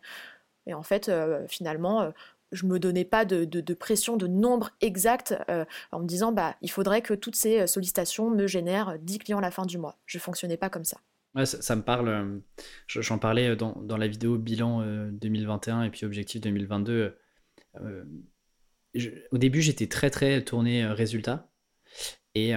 Et en fait, euh, finalement, je me donnais pas de, pression de nombre exact euh, en me disant bah il faudrait que toutes ces sollicitations me génèrent 10 clients à la fin du mois. Je fonctionnais pas comme ça. Ça, me parle. Euh, j'en parlais dans, dans, la vidéo bilan 2021 euh, et puis objectif 2022. au début, j'étais très très tourné résultat et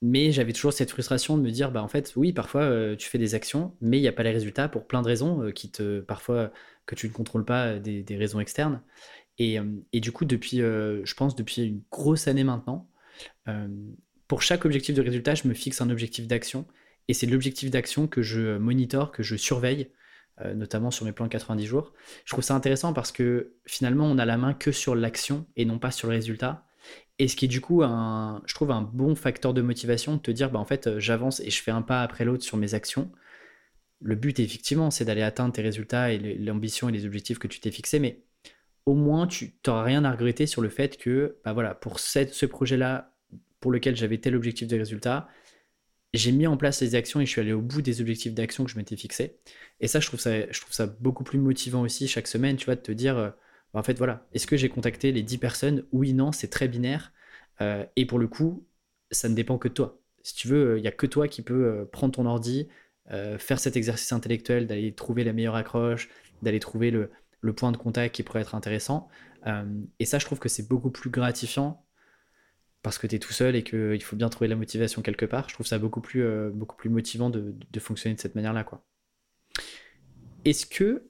mais j'avais toujours cette frustration de me dire bah en fait oui parfois tu fais des actions mais il n'y a pas les résultats pour plein de raisons qui te parfois que tu ne contrôles pas euh, des, raisons externes. Et, euh, et, du coup, depuis, euh, je pense, depuis une grosse année maintenant, pour chaque objectif de résultat, je me fixe un objectif d'action. Et c'est l'objectif d'action que je monitore, que je surveille, notamment sur mes plans de 90 jours. Je trouve ça intéressant parce que finalement, on a la main que sur l'action et non pas sur le résultat. Et ce qui est du coup, un, je trouve, un bon facteur de motivation de te dire, bah, en fait, j'avance et je fais un pas après l'autre sur mes actions le but, effectivement, c'est d'aller atteindre tes résultats et l'ambition et les objectifs que tu t'es fixés, mais au moins, tu n'auras rien à regretter sur le fait que, bah voilà, pour ce projet-là, pour lequel j'avais tel objectif de résultat, j'ai mis en place les actions et je suis allé au bout des objectifs d'action que je m'étais fixé. Et ça, je trouve ça, je trouve ça beaucoup plus motivant aussi chaque semaine, tu vois, de te dire, euh, bah, en fait, voilà, est-ce que j'ai contacté les 10 personnes? Oui, non, c'est très binaire. Euh, et pour le coup, ça ne dépend que de toi. Si tu veux, il n'y a que toi qui peux euh, prendre ton ordi, euh, faire cet exercice intellectuel, d'aller trouver la meilleure accroche, d'aller trouver le, point de contact qui pourrait être intéressant. Euh, et ça, je trouve que c'est beaucoup plus gratifiant parce que tu es tout seul et qu'il faut bien trouver la motivation quelque part. Je trouve ça beaucoup plus, euh, beaucoup plus motivant de, fonctionner de cette manière-là. Est-ce que...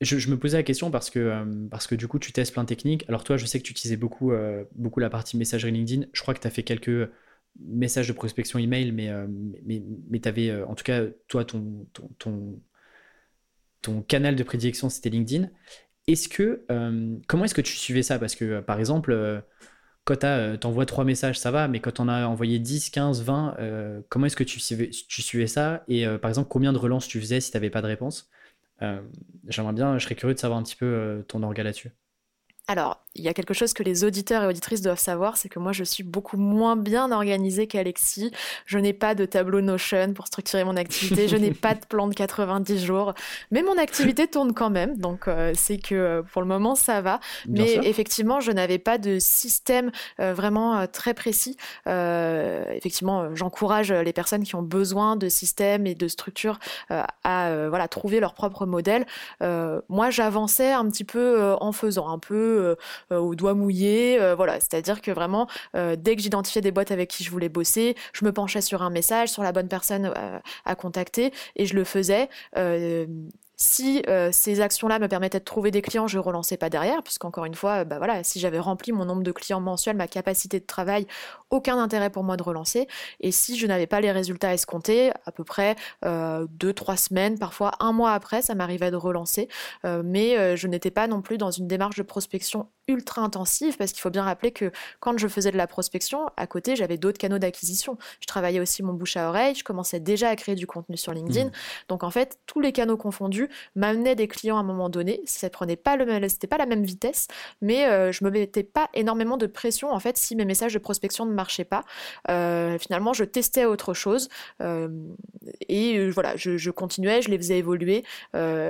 Je, me posais la question parce que, parce que du coup, tu testes plein de techniques. Alors toi, je sais que tu utilisais beaucoup, beaucoup la partie messagerie LinkedIn. Je crois que tu as fait quelques message de prospection email, mais, euh, mais, mais tu avais, euh, en tout cas, toi, ton, ton, ton canal de prédilection c'était LinkedIn. Est-ce que comment est-ce que tu suivais ça? Parce que par exemple, quand tu envoies trois messages, ça va, mais quand on a envoyé 10, 15, 20, comment est-ce que tu suivais, ça Et par exemple, combien de relances tu faisais si tu n'avais pas de réponse? J'aimerais bien, je serais curieux de savoir un petit peu ton orga là-dessus. Alors, il y a quelque chose que les auditeurs et auditrices doivent savoir, c'est que moi je suis beaucoup moins bien organisée qu'Alexis. Je n'ai pas de tableau Notion pour structurer mon activité, je n'ai pas de plan de 90 jours, mais mon activité tourne quand même, donc euh, c'est que euh, pour le moment ça va. mais effectivement, je n'avais pas de système euh, vraiment très précis. effectivement, j'encourage les personnes qui ont besoin de systèmes et de structures à voilà trouver leur propre modèle. moi, j'avançais un petit peu en faisant, un peu au doigt mouillé. Euh, voilà, c'est-à-dire que vraiment, euh, dès que j'identifiais des boîtes avec qui je voulais bosser, je me penchais sur un message, sur la bonne personne à contacter, et je le faisais si euh, ces actions-là me permettaient de trouver des clients, je ne relançais pas derrière, puisqu'encore une fois, bah voilà, si j'avais rempli mon nombre de clients mensuels, ma capacité de travail, aucun intérêt pour moi de relancer. Et si je n'avais pas les résultats escomptés, à peu près euh, deux, trois semaines, parfois un mois après, ça m'arrivait de relancer. Euh, mais je n'étais pas non plus dans une démarche de prospection ultra intensive, parce qu'il faut bien rappeler que quand je faisais de la prospection, à côté, j'avais d'autres canaux d'acquisition. Je travaillais aussi mon bouche à oreille, je commençais déjà à créer du contenu sur LinkedIn. Mmh. Donc en fait, tous les canaux confondus, m'amenait des clients à un moment donné. Ça prenait pas le, c'était pas la même vitesse, mais euh, je me mettais pas énormément de pression en fait si mes messages de prospection ne marchaient pas. Euh, finalement, je testais autre chose euh, et voilà, je, continuais, je les faisais évoluer.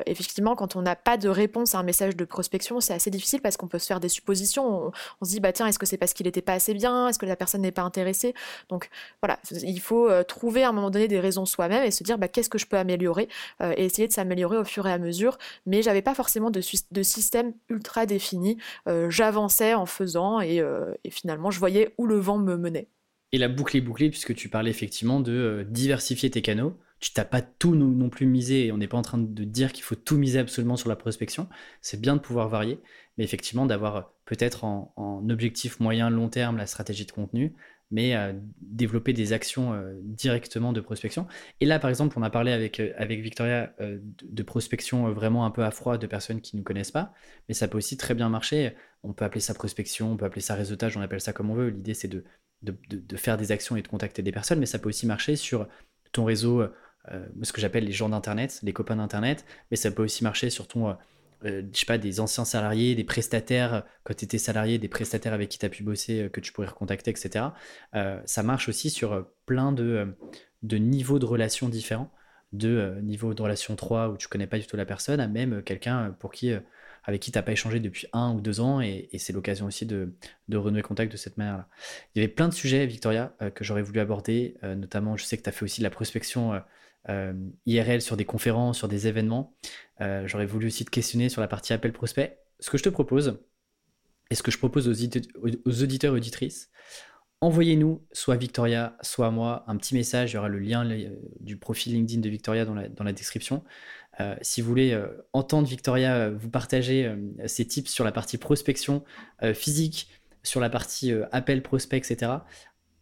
effectivement, quand on n'a pas de réponse à un message de prospection, c'est assez difficile parce qu'on peut se faire des suppositions. On, se dit bah tiens, est-ce que c'est parce qu'il n'était pas assez bien? Est-ce que la personne n'est pas intéressée? Donc voilà, il faut trouver à un moment donné des raisons soi-même et se dire bah qu'est-ce que je peux améliorer? Et essayer de s'améliorer au fur et à mesure, mais j'avais pas forcément de, système ultra défini. Euh, j'avançais en faisant euh, et, finalement je voyais où le vent me menait. Et la boucle est bouclée puisque tu parlais effectivement de euh, diversifier tes canaux. Tu t'as pas tout non, plus misé et on n'est pas en train de dire qu'il faut tout miser absolument sur la prospection. C'est bien de pouvoir varier, mais effectivement d'avoir peut-être en, objectif moyen long terme la stratégie de contenu, mais euh, développer des actions euh, directement de prospection. Et là, par exemple, on a parlé avec, euh, avec Victoria de, prospection vraiment un peu à froid de personnes qui ne nous connaissent pas, mais ça peut aussi très bien marcher. On peut appeler ça prospection, on peut appeler ça réseautage, on appelle ça comme on veut. L'idée, c'est de, de, faire des actions et de contacter des personnes, mais ça peut aussi marcher sur ton réseau, ce que j'appelle les gens d'Internet, les copains d'Internet, mais ça peut aussi marcher sur ton euh, je sais pas, des anciens salariés, des prestataires, quand tu étais salarié, des prestataires avec qui tu as pu bosser, euh, que tu pourrais recontacter, etc. Euh, ça marche aussi sur plein de, de niveaux de relations différents, de niveau de relation 3 où tu connais pas du tout la personne, à même quelqu'un pour qui avec qui tu n'as pas échangé depuis un ou deux ans, et, c'est l'occasion aussi de, de, renouer contact de cette manière-là. Il y avait plein de sujets, Victoria, que j'aurais voulu aborder, notamment je sais que tu as fait aussi de la prospection euh, IRL sur des conférences, sur des événements. Euh, j'aurais voulu aussi te questionner sur la partie appel prospect. Ce que je te propose, et ce que je propose aux, auditeurs et auditrices, envoyez-nous, soit Victoria, soit moi, un petit message. Il y aura le lien du profil LinkedIn de Victoria dans la, description. Euh, si vous voulez entendre Victoria vous partager ses tips sur la partie prospection physique, sur la partie appel prospect, etc.,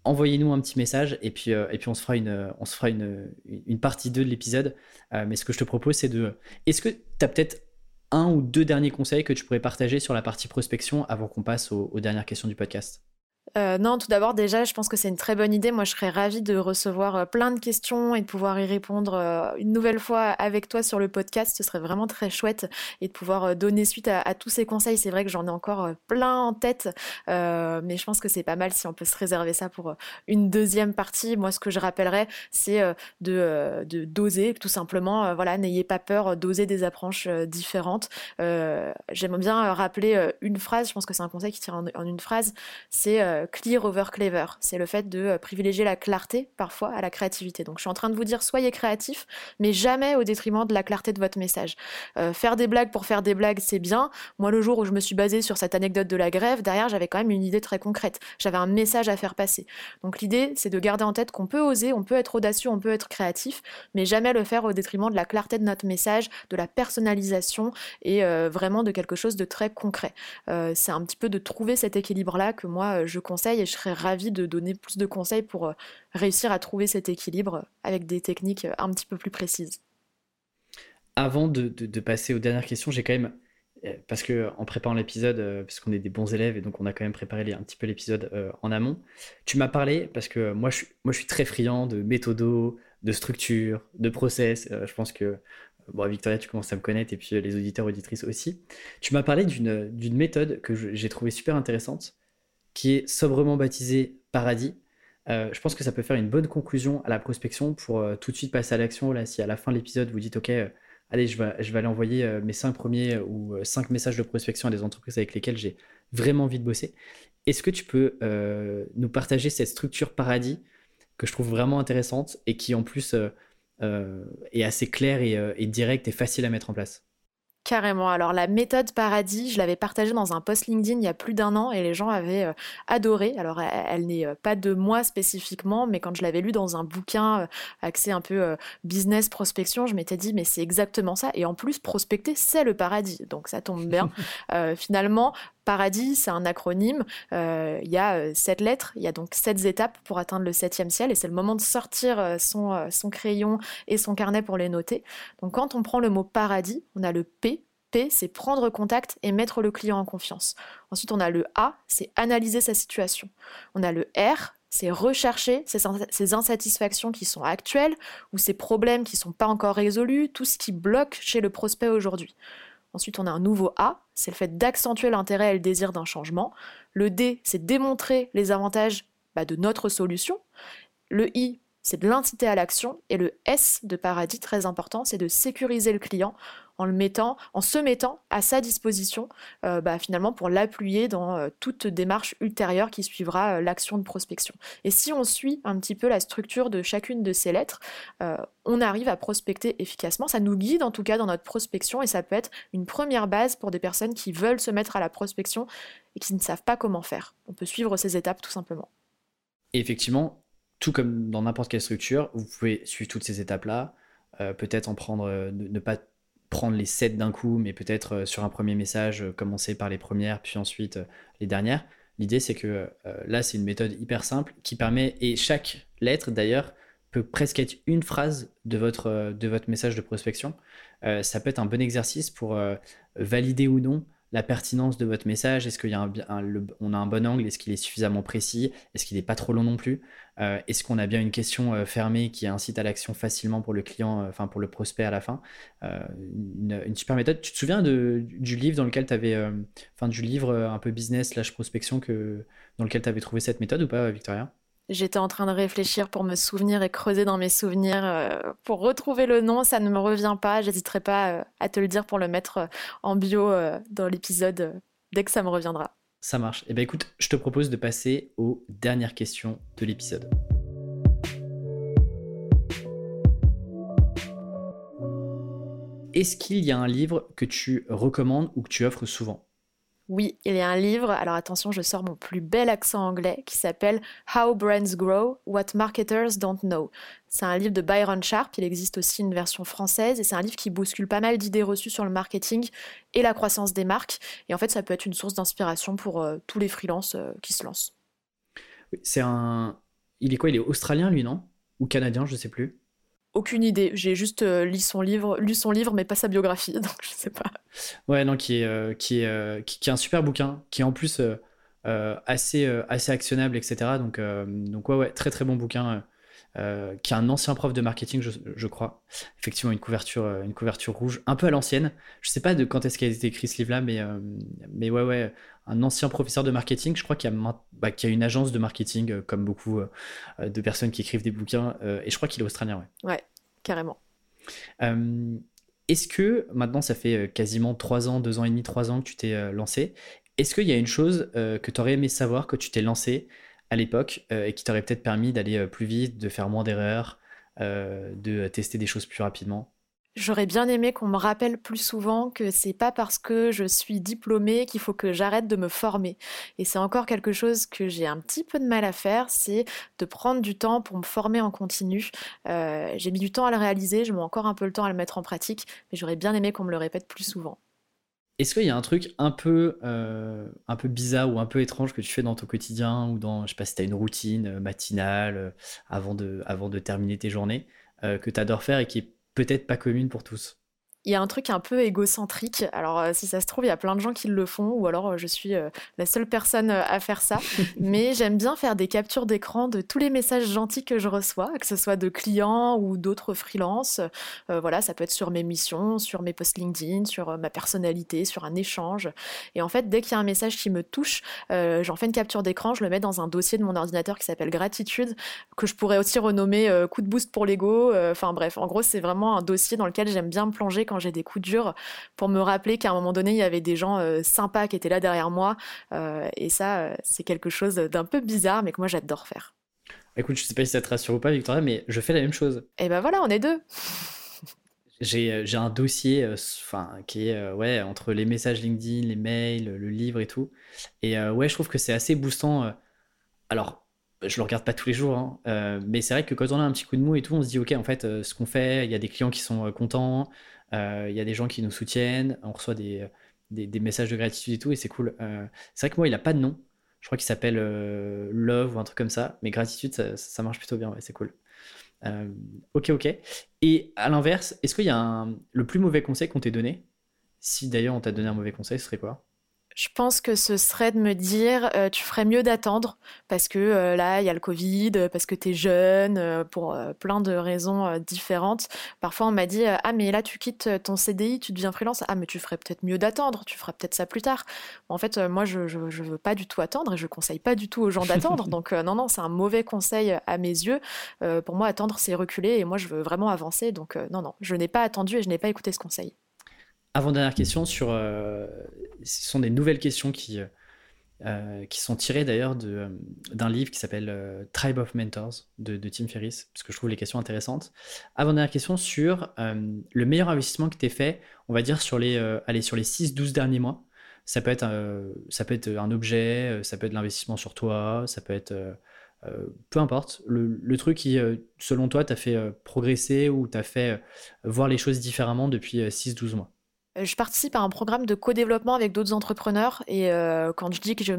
envoyez-nous un petit message et puis, euh, on se fera une, une partie 2 de l'épisode. Euh, mais ce que je te propose, c'est de. Est-ce que tu as peut-être un ou deux derniers conseils que tu pourrais partager sur la partie prospection avant qu'on passe aux dernières questions du podcast? Euh, non, tout d'abord, déjà, je pense que c'est une très bonne idée. Moi, je serais ravie de recevoir euh, plein de questions et de pouvoir y répondre euh, une nouvelle fois avec toi sur le podcast. Ce serait vraiment très chouette et de pouvoir donner suite à, tous ces conseils. C'est vrai que j'en ai encore plein en tête, mais je pense que c'est pas mal si on peut se réserver ça pour une deuxième partie. Moi, ce que je rappellerais, c'est de, doser, tout simplement. Voilà, n'ayez pas peur d'oser des approches différentes. J'aimerais bien rappeler une phrase. Je pense que c'est un conseil qui tire en une phrase. C'est euh, clear over clever. C'est le fait de euh, privilégier la clarté parfois à la créativité. Donc je suis en train de vous dire soyez créatif, mais jamais au détriment de la clarté de votre message. Euh, faire des blagues pour faire des blagues, c'est bien. Moi, le jour où je me suis basée sur cette anecdote de la grève, derrière, j'avais quand même une idée très concrète. J'avais un message à faire passer. Donc l'idée, c'est de garder en tête qu'on peut oser, on peut être audacieux, on peut être créatif, mais jamais le faire au détriment de la clarté de notre message, de la personnalisation et vraiment de quelque chose de très concret. c'est un petit peu de trouver cet équilibre-là que moi, je et je serais ravie de donner plus de conseils pour euh, réussir à trouver cet équilibre avec des techniques euh, un petit peu plus précises. avant de, passer aux dernières questions, j'ai quand même, euh, parce que en préparant l'épisode, parce qu'on est des bons élèves et donc on a quand même préparé un petit peu l'épisode en amont, tu m'as parlé, parce que moi je, suis, moi je suis très friand de méthodo, de structure, de process. je pense que Bon, Victoria, tu commences à me connaître et puis les auditeurs, auditrices aussi. Tu m'as parlé d'une méthode que j'ai trouvée super intéressante, qui est sobrement baptisée Paradis. Euh, je pense que ça peut faire une bonne conclusion à la prospection pour euh, tout de suite passer à l'action. Là, si à la fin de l'épisode vous dites OK, euh, allez, je vais, je vais aller envoyer mes cinq premiers ou cinq messages de prospection à des entreprises avec lesquelles j'ai vraiment envie de bosser. Est-ce que tu peux nous partager cette structure paradis que je trouve vraiment intéressante et qui en plus est assez claire et directe et facile à mettre en place? Carrément. Alors la méthode Paradis, je l'avais partagée dans un post LinkedIn il y a plus d'un an et les gens avaient euh, adoré. Alors elle, n'est euh, pas de moi spécifiquement, mais quand je l'avais lu dans un bouquin euh, axé un peu business prospection, je m'étais dit mais c'est exactement ça. Et en plus prospecter c'est le paradis, donc ça tombe bien. finalement, Paradis, c'est un acronyme. Euh, il y a euh, sept lettres, il y a donc sept étapes pour atteindre le septième ciel, et c'est le moment de sortir euh, son, crayon et son carnet pour les noter. Donc quand on prend le mot paradis, on a le P. P, c'est prendre contact et mettre le client en confiance. Ensuite, on a le A, c'est analyser sa situation. On a le R, c'est rechercher ces, insatisfactions qui sont actuelles ou ces problèmes qui ne sont pas encore résolus, tout ce qui bloque chez le prospect aujourd'hui. Ensuite, on a un nouveau A, c'est le fait d'accentuer l'intérêt et le désir d'un changement. Le D, c'est démontrer les avantages bah, de notre solution. Le I, c'est de l'inciter à l'action. Et le S de paradis, très important, c'est de sécuriser le client en, le mettant, en se mettant à sa disposition euh, bah, finalement pour l'appuyer dans euh, toute démarche ultérieure qui suivra euh, l'action de prospection. Et si on suit un petit peu la structure de chacune de ces lettres, on arrive à prospecter efficacement. Ça nous guide en tout cas dans notre prospection et ça peut être une première base pour des personnes qui veulent se mettre à la prospection et qui ne savent pas comment faire. On peut suivre ces étapes tout simplement. effectivement, tout comme dans n'importe quelle structure, vous pouvez suivre toutes ces étapes-là, peut-être en prendre, ne pas prendre les sept d'un coup, mais peut-être euh, sur un premier message, euh, commencer par les premières, puis ensuite euh, les dernières. L'idée, c'est que là, c'est une méthode hyper simple qui permet, et chaque lettre d'ailleurs, peut presque être une phrase de votre, de votre message de prospection. ça peut être un bon exercice pour valider ou non la pertinence de votre message Est-ce y a un, on a un bon angle Est-ce qu'il est suffisamment précis Est-ce qu'il n'est pas trop long non plus euh, Est-ce qu'on a bien une question euh, fermée qui incite à l'action facilement pour le client, euh, enfin pour le prospect à la fin une, super méthode. Tu te souviens de, du livre dans lequel tu avais, enfin du livre un peu business slash prospection que, dans lequel tu avais trouvé cette méthode ou pas, Victoria? J'étais en train de réfléchir pour me souvenir et creuser dans mes souvenirs euh, pour retrouver le nom. Ça ne me revient pas. J'hésiterai pas euh, à te le dire pour le mettre euh, en bio dans l'épisode dès que ça me reviendra. Ça marche. Eh bien écoute, je te propose de passer aux dernières questions de l'épisode. Est-ce qu'il y a un livre que tu recommandes ou que tu offres souvent? Oui, il y a un livre, alors attention, je sors mon plus bel accent anglais, qui s'appelle How Brands Grow, What Marketers Don't Know. C'est un livre de Byron Sharp, il existe aussi une version française, et c'est un livre qui bouscule pas mal d'idées reçues sur le marketing et la croissance des marques. Et en fait, ça peut être une source d'inspiration pour euh, tous les freelances euh, qui se lancent. C'est un... Il est quoi Il est australien, lui, non? Ou canadien, je sais plus aucune idée. J'ai juste euh, lu son livre, lu son livre, mais pas sa biographie, donc je sais pas. Ouais, non, qui est, euh, qui, est, euh, qui, est un super bouquin, qui est en plus assez, assez actionnable, etc. Donc, donc ouais, ouais, très très bon bouquin. qui est un ancien prof de marketing, je, crois. Effectivement, une couverture, une couverture rouge, un peu à l'ancienne. Je sais pas de quand est-ce qu'a été écrit ce livre-là, mais, mais ouais, ouais, un ancien professeur de marketing. Je crois qu'il y, bah, a une agence de marketing, comme beaucoup de personnes qui écrivent des bouquins. et je crois qu'il est australien, ouais. Ouais, carrément. Est-ce que maintenant, ça fait quasiment 3 ans, 2 ans et demi, 3 ans que tu t'es lancé, est-ce qu'il y a une chose que tu aurais aimé savoir que tu t'es lancé à l'époque et qui t'aurait peut-être permis d'aller plus vite, de faire moins d'erreurs, de tester des choses plus rapidement? J'aurais bien aimé qu'on me rappelle plus souvent que c'est pas parce que je suis diplômée qu'il faut que j'arrête de me former. Et c'est encore quelque chose que j'ai un petit peu de mal à faire, c'est de prendre du temps pour me former en continu. Euh, j'ai mis du temps à le réaliser, je mets encore un peu le temps à le mettre en pratique, mais j'aurais bien aimé qu'on me le répète plus souvent. Est-ce qu'il y a un truc un peu, euh, un peu bizarre ou un peu étrange que tu fais dans ton quotidien ou dans, je sais pas si tu as une routine euh, matinale avant, de, avant de terminer tes journées que tu adores faire et qui est peut-être pas commune pour tous. Il y a un truc un peu égocentrique. Alors, euh, si ça se trouve, il y a plein de gens qui le font, ou alors euh, je suis euh, la seule personne à faire ça. Mais j'aime bien faire des captures d'écran de tous les messages gentils que je reçois, que ce soit de clients ou d'autres freelances. voilà, ça peut être sur mes missions, sur mes posts LinkedIn, sur ma personnalité, sur un échange. Et en fait, dès qu'il y a un message qui me touche, j'en fais une capture d'écran, je le mets dans un dossier de mon ordinateur qui s'appelle Gratitude, que je pourrais aussi renommer Coup de boost pour l'ego. Enfin bref, en gros, c'est vraiment un dossier dans lequel j'aime bien me plonger quand j'ai des coups durs pour me rappeler qu'à un moment donné, il y avait des gens euh, sympas qui étaient là derrière moi. Euh, et ça, euh, c'est quelque chose d'un peu bizarre, mais que moi, j'adore faire. Écoute, je sais pas si ça te rassure ou pas, Victoria, mais je fais la même chose. Et ben voilà, on est deux. J'ai un dossier enfin qui est ouais, entre les messages LinkedIn, les mails, le livre et tout. Et ouais, je trouve que c'est assez boostant. alors, je le regarde pas tous les jours, hein, mais c'est vrai que quand on a un petit coup de mou et tout, on se dit ok, en fait, ce qu'on fait, il y a des clients qui sont contents, euh, il y a des gens qui nous soutiennent, on reçoit des, messages de gratitude et tout, et c'est cool. Euh, c'est vrai que moi, il a pas de nom. Je crois qu'il s'appelle euh, Love ou un truc comme ça, mais gratitude, ça, marche plutôt bien, ouais, c'est cool. ok, ok. Et à l'inverse, est-ce qu'il y a le plus mauvais conseil qu'on t'ait donné? Si d'ailleurs on t'a donné un mauvais conseil, ce serait quoi? Je pense que ce serait de me dire euh, tu ferais mieux d'attendre parce que euh, là il y a le Covid, parce que tu es jeune, euh, pour plein de raisons différentes. Parfois on m'a dit ah mais là tu quittes ton CDI, tu deviens freelance. Ah mais tu ferais peut-être mieux d'attendre, tu ferais peut-être ça plus tard. En fait moi je, je, veux pas du tout attendre et je conseille pas du tout aux gens d'attendre. donc non non c'est un mauvais conseil à mes yeux. pour moi attendre c'est reculer et moi je veux vraiment avancer. Donc non non je n'ai pas attendu et je n'ai pas écouté ce conseil. Avant-dernière question sur. Euh, ce sont des nouvelles questions qui, euh, qui sont tirées d'ailleurs euh, d'un livre qui s'appelle Tribe of Mentors de, Tim Ferriss, parce que je trouve les questions intéressantes. Avant-dernière question sur le meilleur investissement que tu as fait, on va dire sur les, les 6-12 derniers mois. Ça peut, être, ça peut être un objet, ça peut être l'investissement sur toi, ça peut être. peu importe, le, le, truc qui, selon toi, t'a fait progresser ou t'a fait voir les choses différemment depuis 6-12 mois? Euh, je participe à un programme de co-développement avec d'autres entrepreneurs et euh, quand je dis que j'ai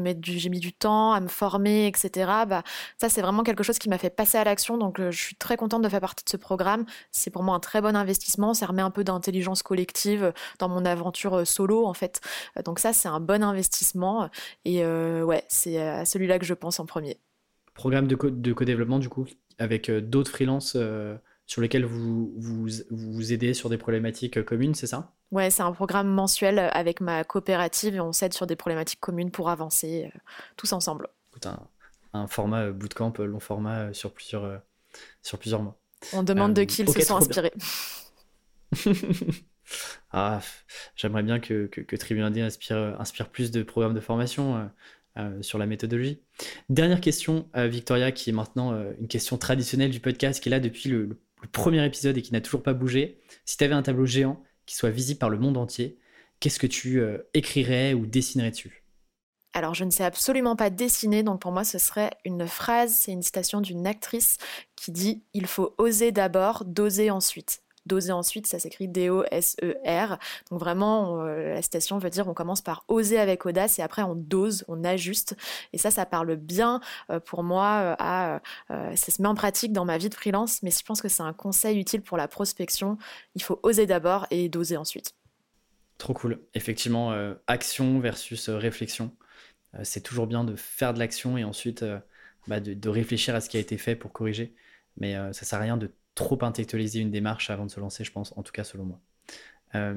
mis du temps à me former, etc., bah, ça c'est vraiment quelque chose qui m'a fait passer à l'action. Donc euh, je suis très contente de faire partie de ce programme. C'est pour moi un très bon investissement. Ça remet un peu d'intelligence collective dans mon aventure solo en fait. Donc ça c'est un bon investissement et ouais c'est à celui-là que je pense en premier. Programme de co-développement du coup avec d'autres freelances sur lesquels vous, vous vous aidez sur des problématiques communes, c'est ça? Ouais, c'est un programme mensuel avec ma coopérative et on s'aide sur des problématiques communes pour avancer euh, tous ensemble. Un, un format euh, bootcamp euh, long format sur plusieurs, sur plusieurs mois. On demande de qui ils se sont inspirés. ah, J'aimerais bien que, que, que Tribune inspire, inspire plus de programmes de formation. sur la méthodologie. Dernière question, Victoria, qui est maintenant une question traditionnelle du podcast, qui est là depuis le premier épisode et qui n'a toujours pas bougé. Si tu avais un tableau géant qui soit visible par le monde entier, qu'est-ce que tu euh, écrirais ou dessinerais dessus? Alors, je ne sais absolument pas dessiner, donc pour moi, ce serait une phrase, c'est une citation d'une actrice qui dit Il faut oser d'abord, doser ensuite. Doser ensuite, ça s'écrit D-O-S-E-R. Donc vraiment, la citation veut dire on commence par oser avec audace et après on dose, on ajuste. Et ça, ça parle bien euh, pour moi euh, à... Euh, ça se met en pratique dans ma vie de freelance, mais je pense que c'est un conseil utile pour la prospection. Il faut oser d'abord et doser ensuite. Trop cool. Effectivement, action versus réflexion. c'est toujours bien de faire de l'action et ensuite bah, de, de, réfléchir à ce qui a été fait pour corriger. Mais ça sert à rien de trop intellectualiser une démarche avant de se lancer, je pense, en tout cas selon moi. Euh,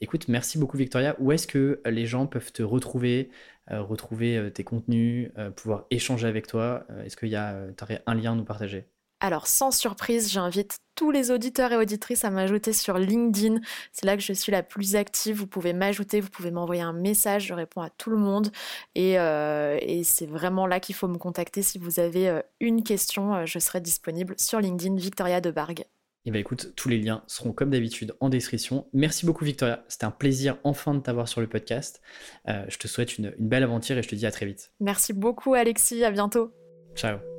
écoute, merci beaucoup Victoria. Où est-ce que les gens peuvent te retrouver, euh, retrouver euh, tes contenus, pouvoir échanger avec toi? Est-ce qu'il y a aurais un lien à nous partager? Alors, sans surprise, j'invite tous les auditeurs et auditrices à m'ajouter sur LinkedIn. C'est là que je suis la plus active. Vous pouvez m'ajouter, vous pouvez m'envoyer un message. Je réponds à tout le monde. Et, euh, c'est vraiment là qu'il faut me contacter. Si vous avez euh, une question, euh, je serai disponible sur LinkedIn, Victoria de Bargue. Eh bien écoute, tous les liens seront comme d'habitude en description. Merci beaucoup Victoria, c'était un plaisir enfin de t'avoir sur le podcast. je te souhaite une belle aventure et je te dis à très vite. Merci beaucoup Alexis, à bientôt. Ciao.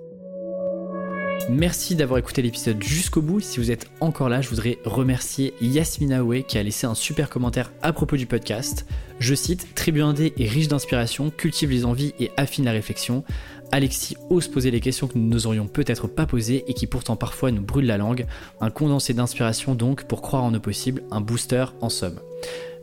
Merci d'avoir écouté l'épisode jusqu'au bout. Si vous êtes encore là, je voudrais remercier Yasmina Oué qui a laissé un super commentaire à propos du podcast. Je cite Tribu Indé est riche d'inspiration, cultive les envies et affine la réflexion. Alexis ose poser les questions que nous n'oserions peut-être pas poser et qui pourtant parfois nous brûlent la langue. Un condensé d'inspiration donc pour croire en nos possibles, un booster en somme.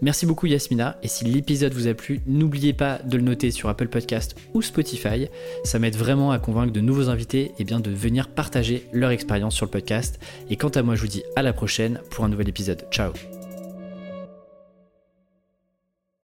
Merci beaucoup Yasmina et si l'épisode vous a plu, n'oubliez pas de le noter sur Apple Podcast ou Spotify. Ça m'aide vraiment à convaincre de nouveaux invités et bien de venir partager leur expérience sur le podcast. Et quant à moi, je vous dis à la prochaine pour un nouvel épisode. Ciao